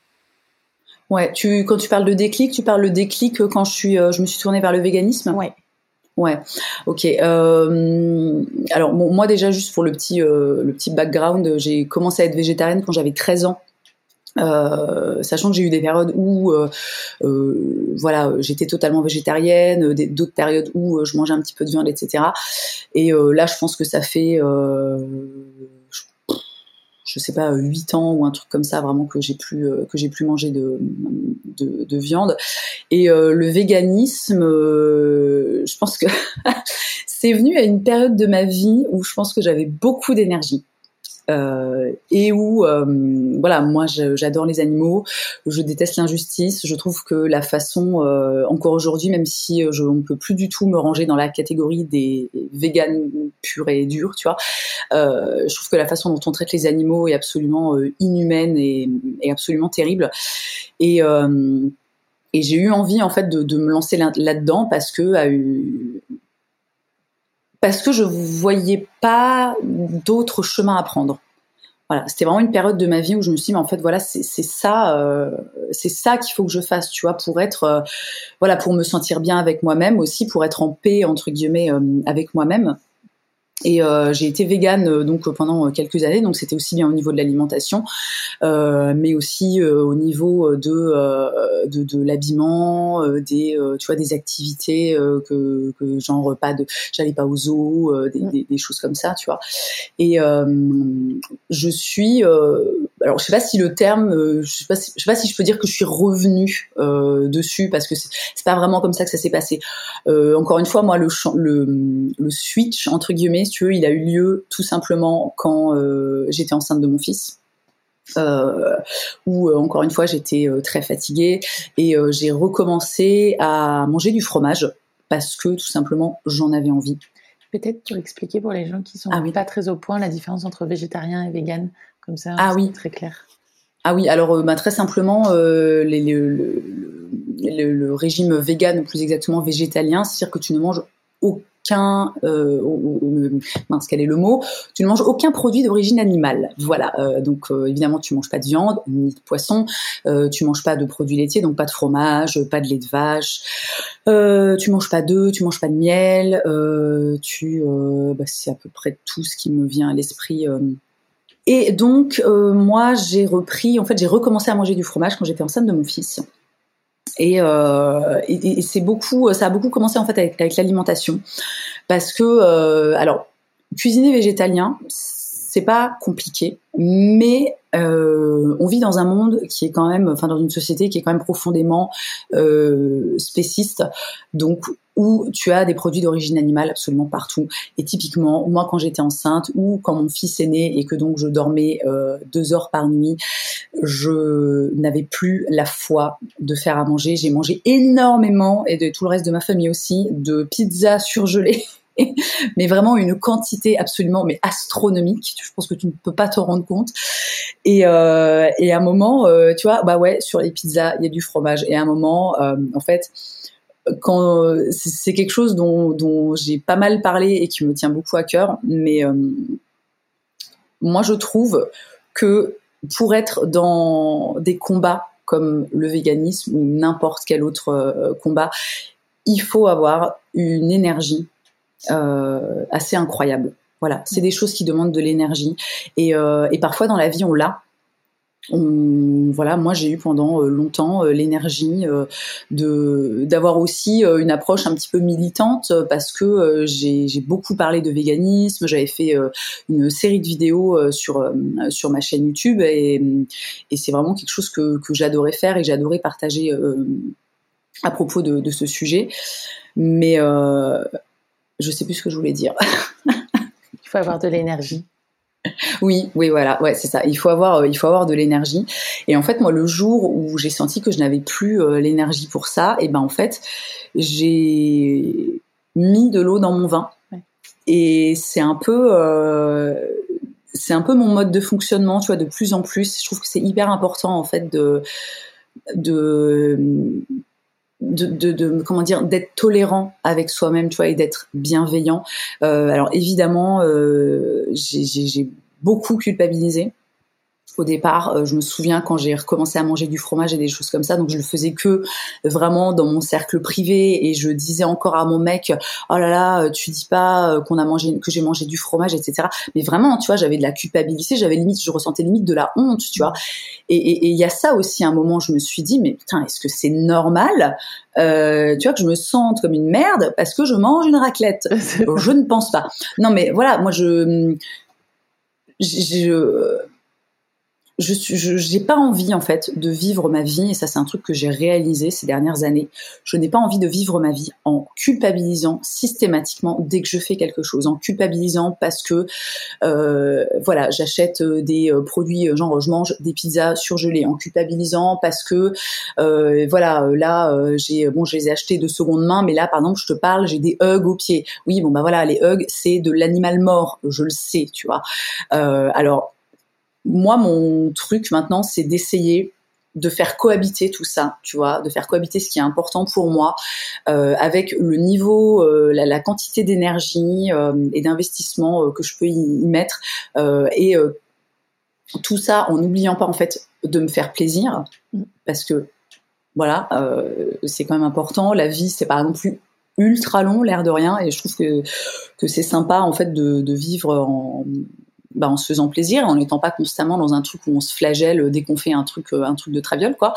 Ouais, tu, quand tu parles de déclic, tu parles de déclic quand je, suis, je me suis tournée vers le véganisme Ouais. Ouais, ok. Euh, alors moi déjà juste pour le petit euh, le petit background, j'ai commencé à être végétarienne quand j'avais 13 ans. Euh, sachant que j'ai eu des périodes où euh, euh, voilà j'étais totalement végétarienne, d'autres périodes où je mangeais un petit peu de viande, etc. Et là je pense que ça fait je sais pas, 8 ans ou un truc comme ça, vraiment que j'ai plus euh, que j'ai plus mangé de, de, de viande. Et euh, le véganisme, euh, je pense que c'est venu à une période de ma vie où je pense que j'avais beaucoup d'énergie. Euh, et où euh, voilà moi j'adore les animaux je déteste l'injustice je trouve que la façon euh, encore aujourd'hui même si je on peut plus du tout me ranger dans la catégorie des véganes purs et durs tu vois je trouve que la façon dont on traite les animaux est absolument inhumaine et, absolument terrible. Et et j'ai eu envie en fait de, me lancer là-dedans parce que eu parce que je voyais pas d'autres chemins à prendre. Voilà, c'était vraiment une période de ma vie où je me suis dit, mais en fait, voilà, c'est ça, euh, c'est ça qu'il faut que je fasse, tu vois, pour être, euh, voilà, pour me sentir bien avec moi-même aussi, pour être en paix entre guillemets euh, avec moi-même. Et euh, j'ai été végane euh, donc pendant quelques années, donc c'était aussi bien au niveau de l'alimentation, euh, mais aussi euh, au niveau de euh, de, de l'habillement, des tu vois des activités que, que genre pas de, j'allais pas aux zoo, des, des, des, choses comme ça, tu vois. Et je suis alors je sais pas si le terme, euh, je sais pas, si, je sais pas si je peux dire que je suis revenue euh, dessus parce que c'est pas vraiment comme ça que ça s'est passé. Euh, encore une fois, moi le, le, le switch entre guillemets, si tu veux, il a eu lieu tout simplement quand euh, j'étais enceinte de mon fils. Euh, où euh, encore une fois j'étais très fatiguée et j'ai recommencé à manger du fromage parce que tout simplement j'en avais envie. Peut-être pour expliquer pour les gens qui sont ah pas très au point la différence entre végétarien et vegan comme ça, ah oui. très clair. Ah oui, alors euh, bah, très simplement, euh, les, le, le, le, régime vegan, plus exactement végétalien, c'est-à-dire que tu ne manges aucun, euh, mince, quel est le mot? Tu ne manges aucun produit d'origine animale. Voilà. Euh, donc euh, évidemment, tu manges pas de viande ni de poisson. Euh, tu manges pas de produits laitiers, donc pas de fromage, pas de lait de vache. Euh, tu manges pas d'œufs, tu manges pas de miel. bah, c'est à peu près tout ce qui me vient à l'esprit et donc, euh, moi, j'ai repris, en fait, j'ai recommencé à manger du fromage quand j'étais enceinte de mon fils. Et, euh, et, c'est beaucoup, ça a beaucoup commencé en fait avec, avec l'alimentation, parce que, euh, alors, cuisiner végétalien, c'est pas compliqué, mais euh, on vit dans un monde qui est quand même, enfin dans une société qui est quand même profondément euh, spéciste, donc où tu as des produits d'origine animale absolument partout. Et typiquement, moi quand j'étais enceinte ou quand mon fils est né et que donc je dormais euh, deux heures par nuit, je n'avais plus la foi de faire à manger. J'ai mangé énormément et de tout le reste de ma famille aussi de pizza surgelée mais vraiment une quantité absolument mais astronomique. Je pense que tu ne peux pas te rendre compte. Et, euh, et à un moment, euh, tu vois, bah ouais, sur les pizzas, il y a du fromage. Et à un moment, euh, en fait, c'est quelque chose dont, j'ai pas mal parlé et qui me tient beaucoup à cœur, mais euh, moi je trouve que pour être dans des combats comme le véganisme ou n'importe quel autre euh, combat, il faut avoir une énergie euh, assez incroyable. Voilà, c'est des choses qui demandent de l'énergie. Et, et parfois dans la vie on l'a, voilà, moi j'ai eu pendant euh, longtemps l'énergie de d'avoir aussi une approche un petit peu militante parce que j'ai beaucoup parlé de véganisme, j'avais fait une série de vidéos sur ma chaîne YouTube et, c'est vraiment quelque chose que, j'adorais faire et j'adorais partager à propos de, ce sujet. Mais je sais plus ce que je voulais dire. il faut avoir de l'énergie. Oui, oui, voilà, ouais, c'est ça. Il faut avoir, euh, il faut avoir de l'énergie. Et en fait, moi, le jour où j'ai senti que je n'avais plus euh, l'énergie pour ça, et eh ben en fait, j'ai mis de l'eau dans mon vin. Et c'est un peu, euh, c'est un peu mon mode de fonctionnement, tu vois, de plus en plus. Je trouve que c'est hyper important en fait de, de de, comment dire d'être tolérant avec soi-même tu vois et d'être bienveillant. Alors évidemment j'ai beaucoup culpabilisé au départ, euh, je me souviens quand j'ai recommencé à manger du fromage et des choses comme ça, donc je le faisais que vraiment dans mon cercle privé et je disais encore à mon mec, oh là là, tu dis pas euh, qu'on a mangé, que j'ai mangé du fromage, etc. Mais vraiment, tu vois, j'avais de la culpabilité, j'avais limite, je ressentais limite de la honte, tu vois. Et il y a ça aussi, à un moment, je me suis dit, mais putain, est-ce que c'est normal, euh, tu vois, que je me sente comme une merde parce que je mange une raclette? Je ne pense pas. Non, mais voilà, moi je, je je suis, j'ai pas envie en fait de vivre ma vie et ça c'est un truc que j'ai réalisé ces dernières années. Je n'ai pas envie de vivre ma vie en culpabilisant systématiquement dès que je fais quelque chose, en culpabilisant parce que euh, voilà j'achète euh, des euh, produits euh, genre je mange des pizzas surgelées, en culpabilisant parce que euh, voilà là j'ai bon je les ai achetés de seconde main mais là par exemple je te parle j'ai des hugs aux pieds. Oui bon bah voilà les hugs c'est de l'animal mort, je le sais tu vois. alors moi, mon truc maintenant, c'est d'essayer de faire cohabiter tout ça, tu vois, de faire cohabiter ce qui est important pour moi euh, avec le niveau, euh, la, quantité d'énergie euh, et d'investissement que je peux y, mettre et tout ça en n'oubliant pas en fait de me faire plaisir parce que voilà, c'est quand même important. La vie, c'est pas non plus ultra long, l'air de rien, et je trouve que que c'est sympa en fait de, de vivre en bah, en se faisant plaisir, en n'étant pas constamment dans un truc où on se flagelle dès qu'on fait un truc, euh, un truc de traviole, quoi.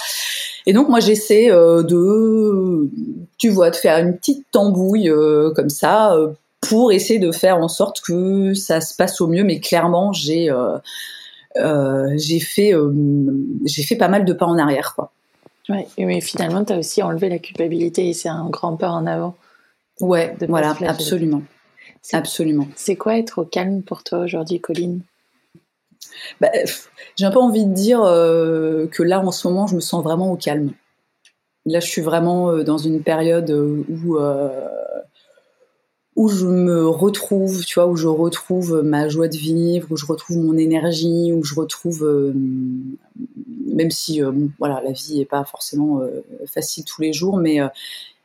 Et donc moi j'essaie euh, de, tu vois, de faire une petite tambouille euh, comme ça pour essayer de faire en sorte que ça se passe au mieux. Mais clairement j'ai j'ai fait j'ai fait pas mal de pas en arrière, quoi. Ouais, mais finalement tu as aussi enlevé la culpabilité et c'est un grand pas en avant. Ouais, voilà, absolument. Absolument. C'est quoi être au calme pour toi aujourd'hui, Colline? Bah, J'ai un peu envie de dire euh, que là, en ce moment, je me sens vraiment au calme. Là, je suis vraiment euh, dans une période où, euh, où je me retrouve, tu vois, où je retrouve ma joie de vivre, où je retrouve mon énergie, où je retrouve, même si, voilà, la vie n'est pas forcément facile tous les jours, mais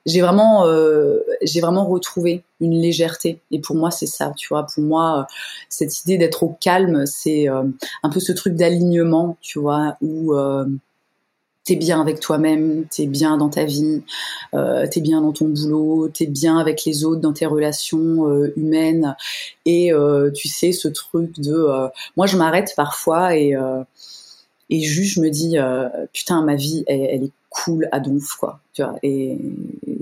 j'ai vraiment euh, j'ai vraiment retrouvé une légèreté. Et pour moi c'est ça tu vois. Pour moi euh, cette idée d'être au calme c'est euh, un peu ce truc d'alignement tu vois où euh, t'es bien avec toi-même t'es bien dans ta vie euh, t'es bien dans ton boulot t'es bien avec les autres dans tes relations humaines. Et tu sais ce truc de moi je m'arrête parfois et et juste je me dis putain ma vie elle, elle est cool à donf quoi tu vois. Et,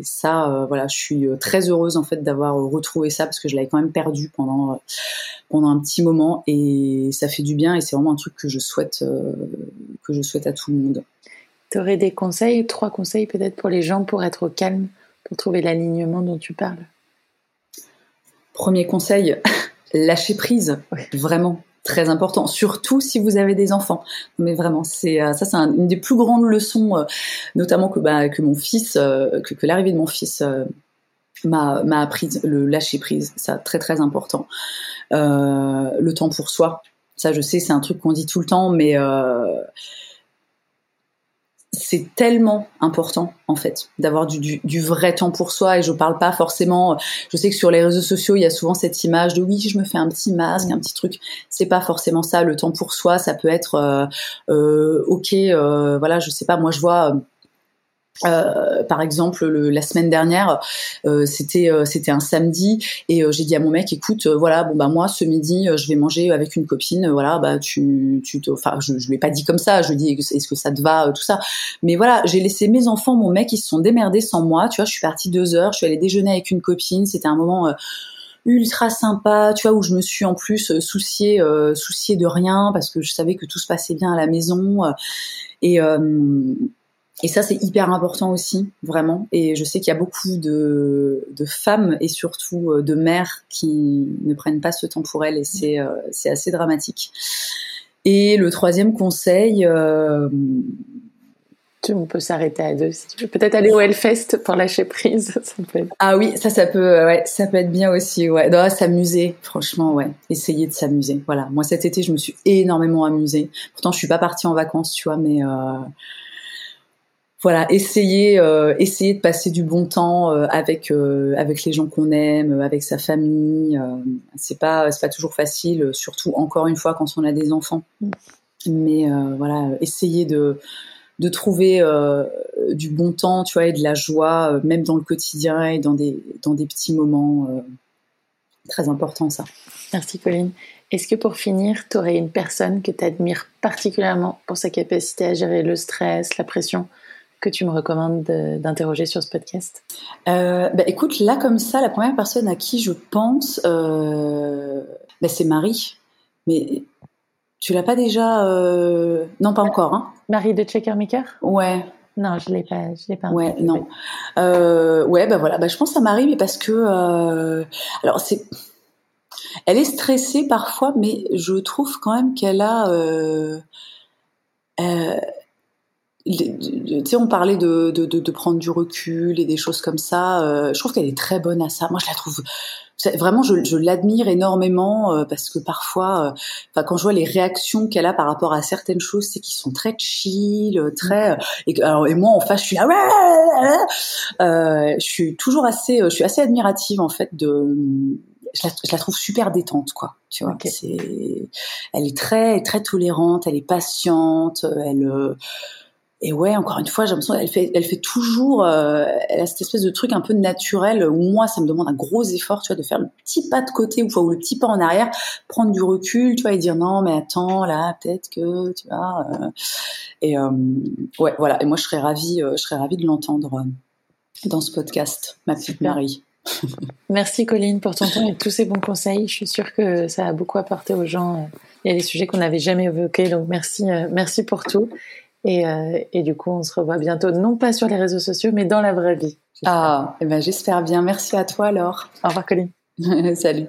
ça euh, voilà je suis euh, très heureuse en fait d'avoir retrouvé ça parce que je l'avais quand même perdu pendant euh, pendant un petit moment. Et ça fait du bien et c'est vraiment un truc que je souhaite que je souhaite à tout le monde. Tu aurais des conseils trois conseils peut-être pour les gens pour être au calme pour trouver l'alignement dont tu parles? Premier conseil lâcher prise vraiment très important, surtout si vous avez des enfants. Mais vraiment, c'est euh, ça, c'est une des plus grandes leçons, euh, notamment que bah, que mon fils, euh, que, l'arrivée de mon fils m'a m'a appris le lâcher prise. Ça, très très important. le temps pour soi. Ça, je sais, c'est un truc qu'on dit tout le temps, mais c'est tellement important en fait d'avoir du, vrai temps pour soi. Et je parle pas forcément je sais que sur les réseaux sociaux il y a souvent cette image de oui je me fais un petit masque un petit truc. C'est pas forcément ça le temps pour soi. Ça peut être euh, euh, ok euh, voilà je sais pas. Moi je vois euh, par exemple, le, la semaine dernière, euh, c'était euh, c'était un samedi et j'ai dit à mon mec, écoute, voilà, bon bah moi ce midi, je vais manger avec une copine, voilà, bah tu tu, enfin je je lui ai pas dit comme ça, je lui dit est-ce que ça te va, tout ça, mais voilà, j'ai laissé mes enfants, mon mec, ils se sont démerdés sans moi, tu vois, je suis partie deux heures, je suis allée déjeuner avec une copine, c'était un moment ultra sympa, tu vois, où je me suis en plus souciée, euh, souciée de rien parce que je savais que tout se passait bien à la maison. Et ça, c'est hyper important aussi, vraiment. Et je sais qu'il y a beaucoup de, de, femmes et surtout euh, de mères qui ne prennent pas ce temps pour elles et c'est euh, assez dramatique. Et le troisième conseil... Euh, on peut s'arrêter à deux si tu veux. Peut-être aller au Hellfest pour lâcher prise. Ça peut Ah oui, ça, ça peut, ouais, ça peut être bien aussi. Ouais, s'amuser, franchement, ouais. Essayer de s'amuser. Voilà. Moi, cet été, je me suis énormément amusée. Pourtant, je suis pas partie en vacances, tu vois, mais voilà, essayer, euh, essayer de passer du bon temps euh, avec euh, avec les gens qu'on aime, avec sa famille. c'est pas c'est pas toujours facile, surtout encore une fois quand on a des enfants. Mais voilà, essayer de de trouver du bon temps, tu vois, et de la joie, même dans le quotidien et dans des dans des petits moments. très important ça. Merci Colline. Est-ce que pour finir, tu aurais une personne que tu admires particulièrement pour sa capacité à gérer le stress, la pression? Que tu me recommandes d'interroger sur ce podcast euh, bah, Écoute, là comme ça, la première personne à qui je pense, euh, bah, c'est Marie. Mais tu l'as pas déjà euh... Non, pas encore. Hein Marie de Checkermaker Ouais. Non, je l'ai pas, je l'ai pas. Ouais, non. Ouais, bah voilà, bah, je pense à Marie, mais parce que, alors c'est, elle est stressée parfois, mais je trouve quand même qu'elle a, euh, tu sais, on parlait de, de, de, de, prendre du recul et des choses comme ça. Euh, je trouve qu'elle est très bonne à ça. Moi, je la trouve vraiment, je, je l'admire énormément euh, parce que parfois, euh, enfin, quand je vois les réactions qu'elle a par rapport à certaines choses, c'est qu'ils sont très chill, très. Et, alors, et moi, en face, je suis là, je suis toujours assez, je suis assez admirative en fait de. Je la, je la trouve super détente, quoi. Tu vois, c'est, elle est très, très tolérante, elle est patiente, elle et ouais, encore une fois, j'ai l'impression qu'elle fait, elle fait toujours, euh, elle a cette espèce de truc un peu naturel où moi, ça me demande un gros effort, tu vois, de faire le petit pas de côté ou, ou le petit pas en arrière, prendre du recul, tu vois, et dire non, mais attends, là, peut-être que, tu vois. Euh, et euh, ouais, voilà. Et moi, je serais ravie, je serais ravie de l'entendre dans ce podcast, ma petite Marie. Merci Colline pour ton temps et tous ces bons conseils. Je suis sûre que ça a beaucoup apporté aux gens. Il y a des sujets qu'on n'avait jamais évoqués, donc merci, merci pour tout. Et, euh, et, du coup, on se revoit bientôt, non pas sur les réseaux sociaux, mais dans la vraie vie. Ah, eh ben, j'espère bien. Merci à toi alors. Au revoir, Colline. Salut.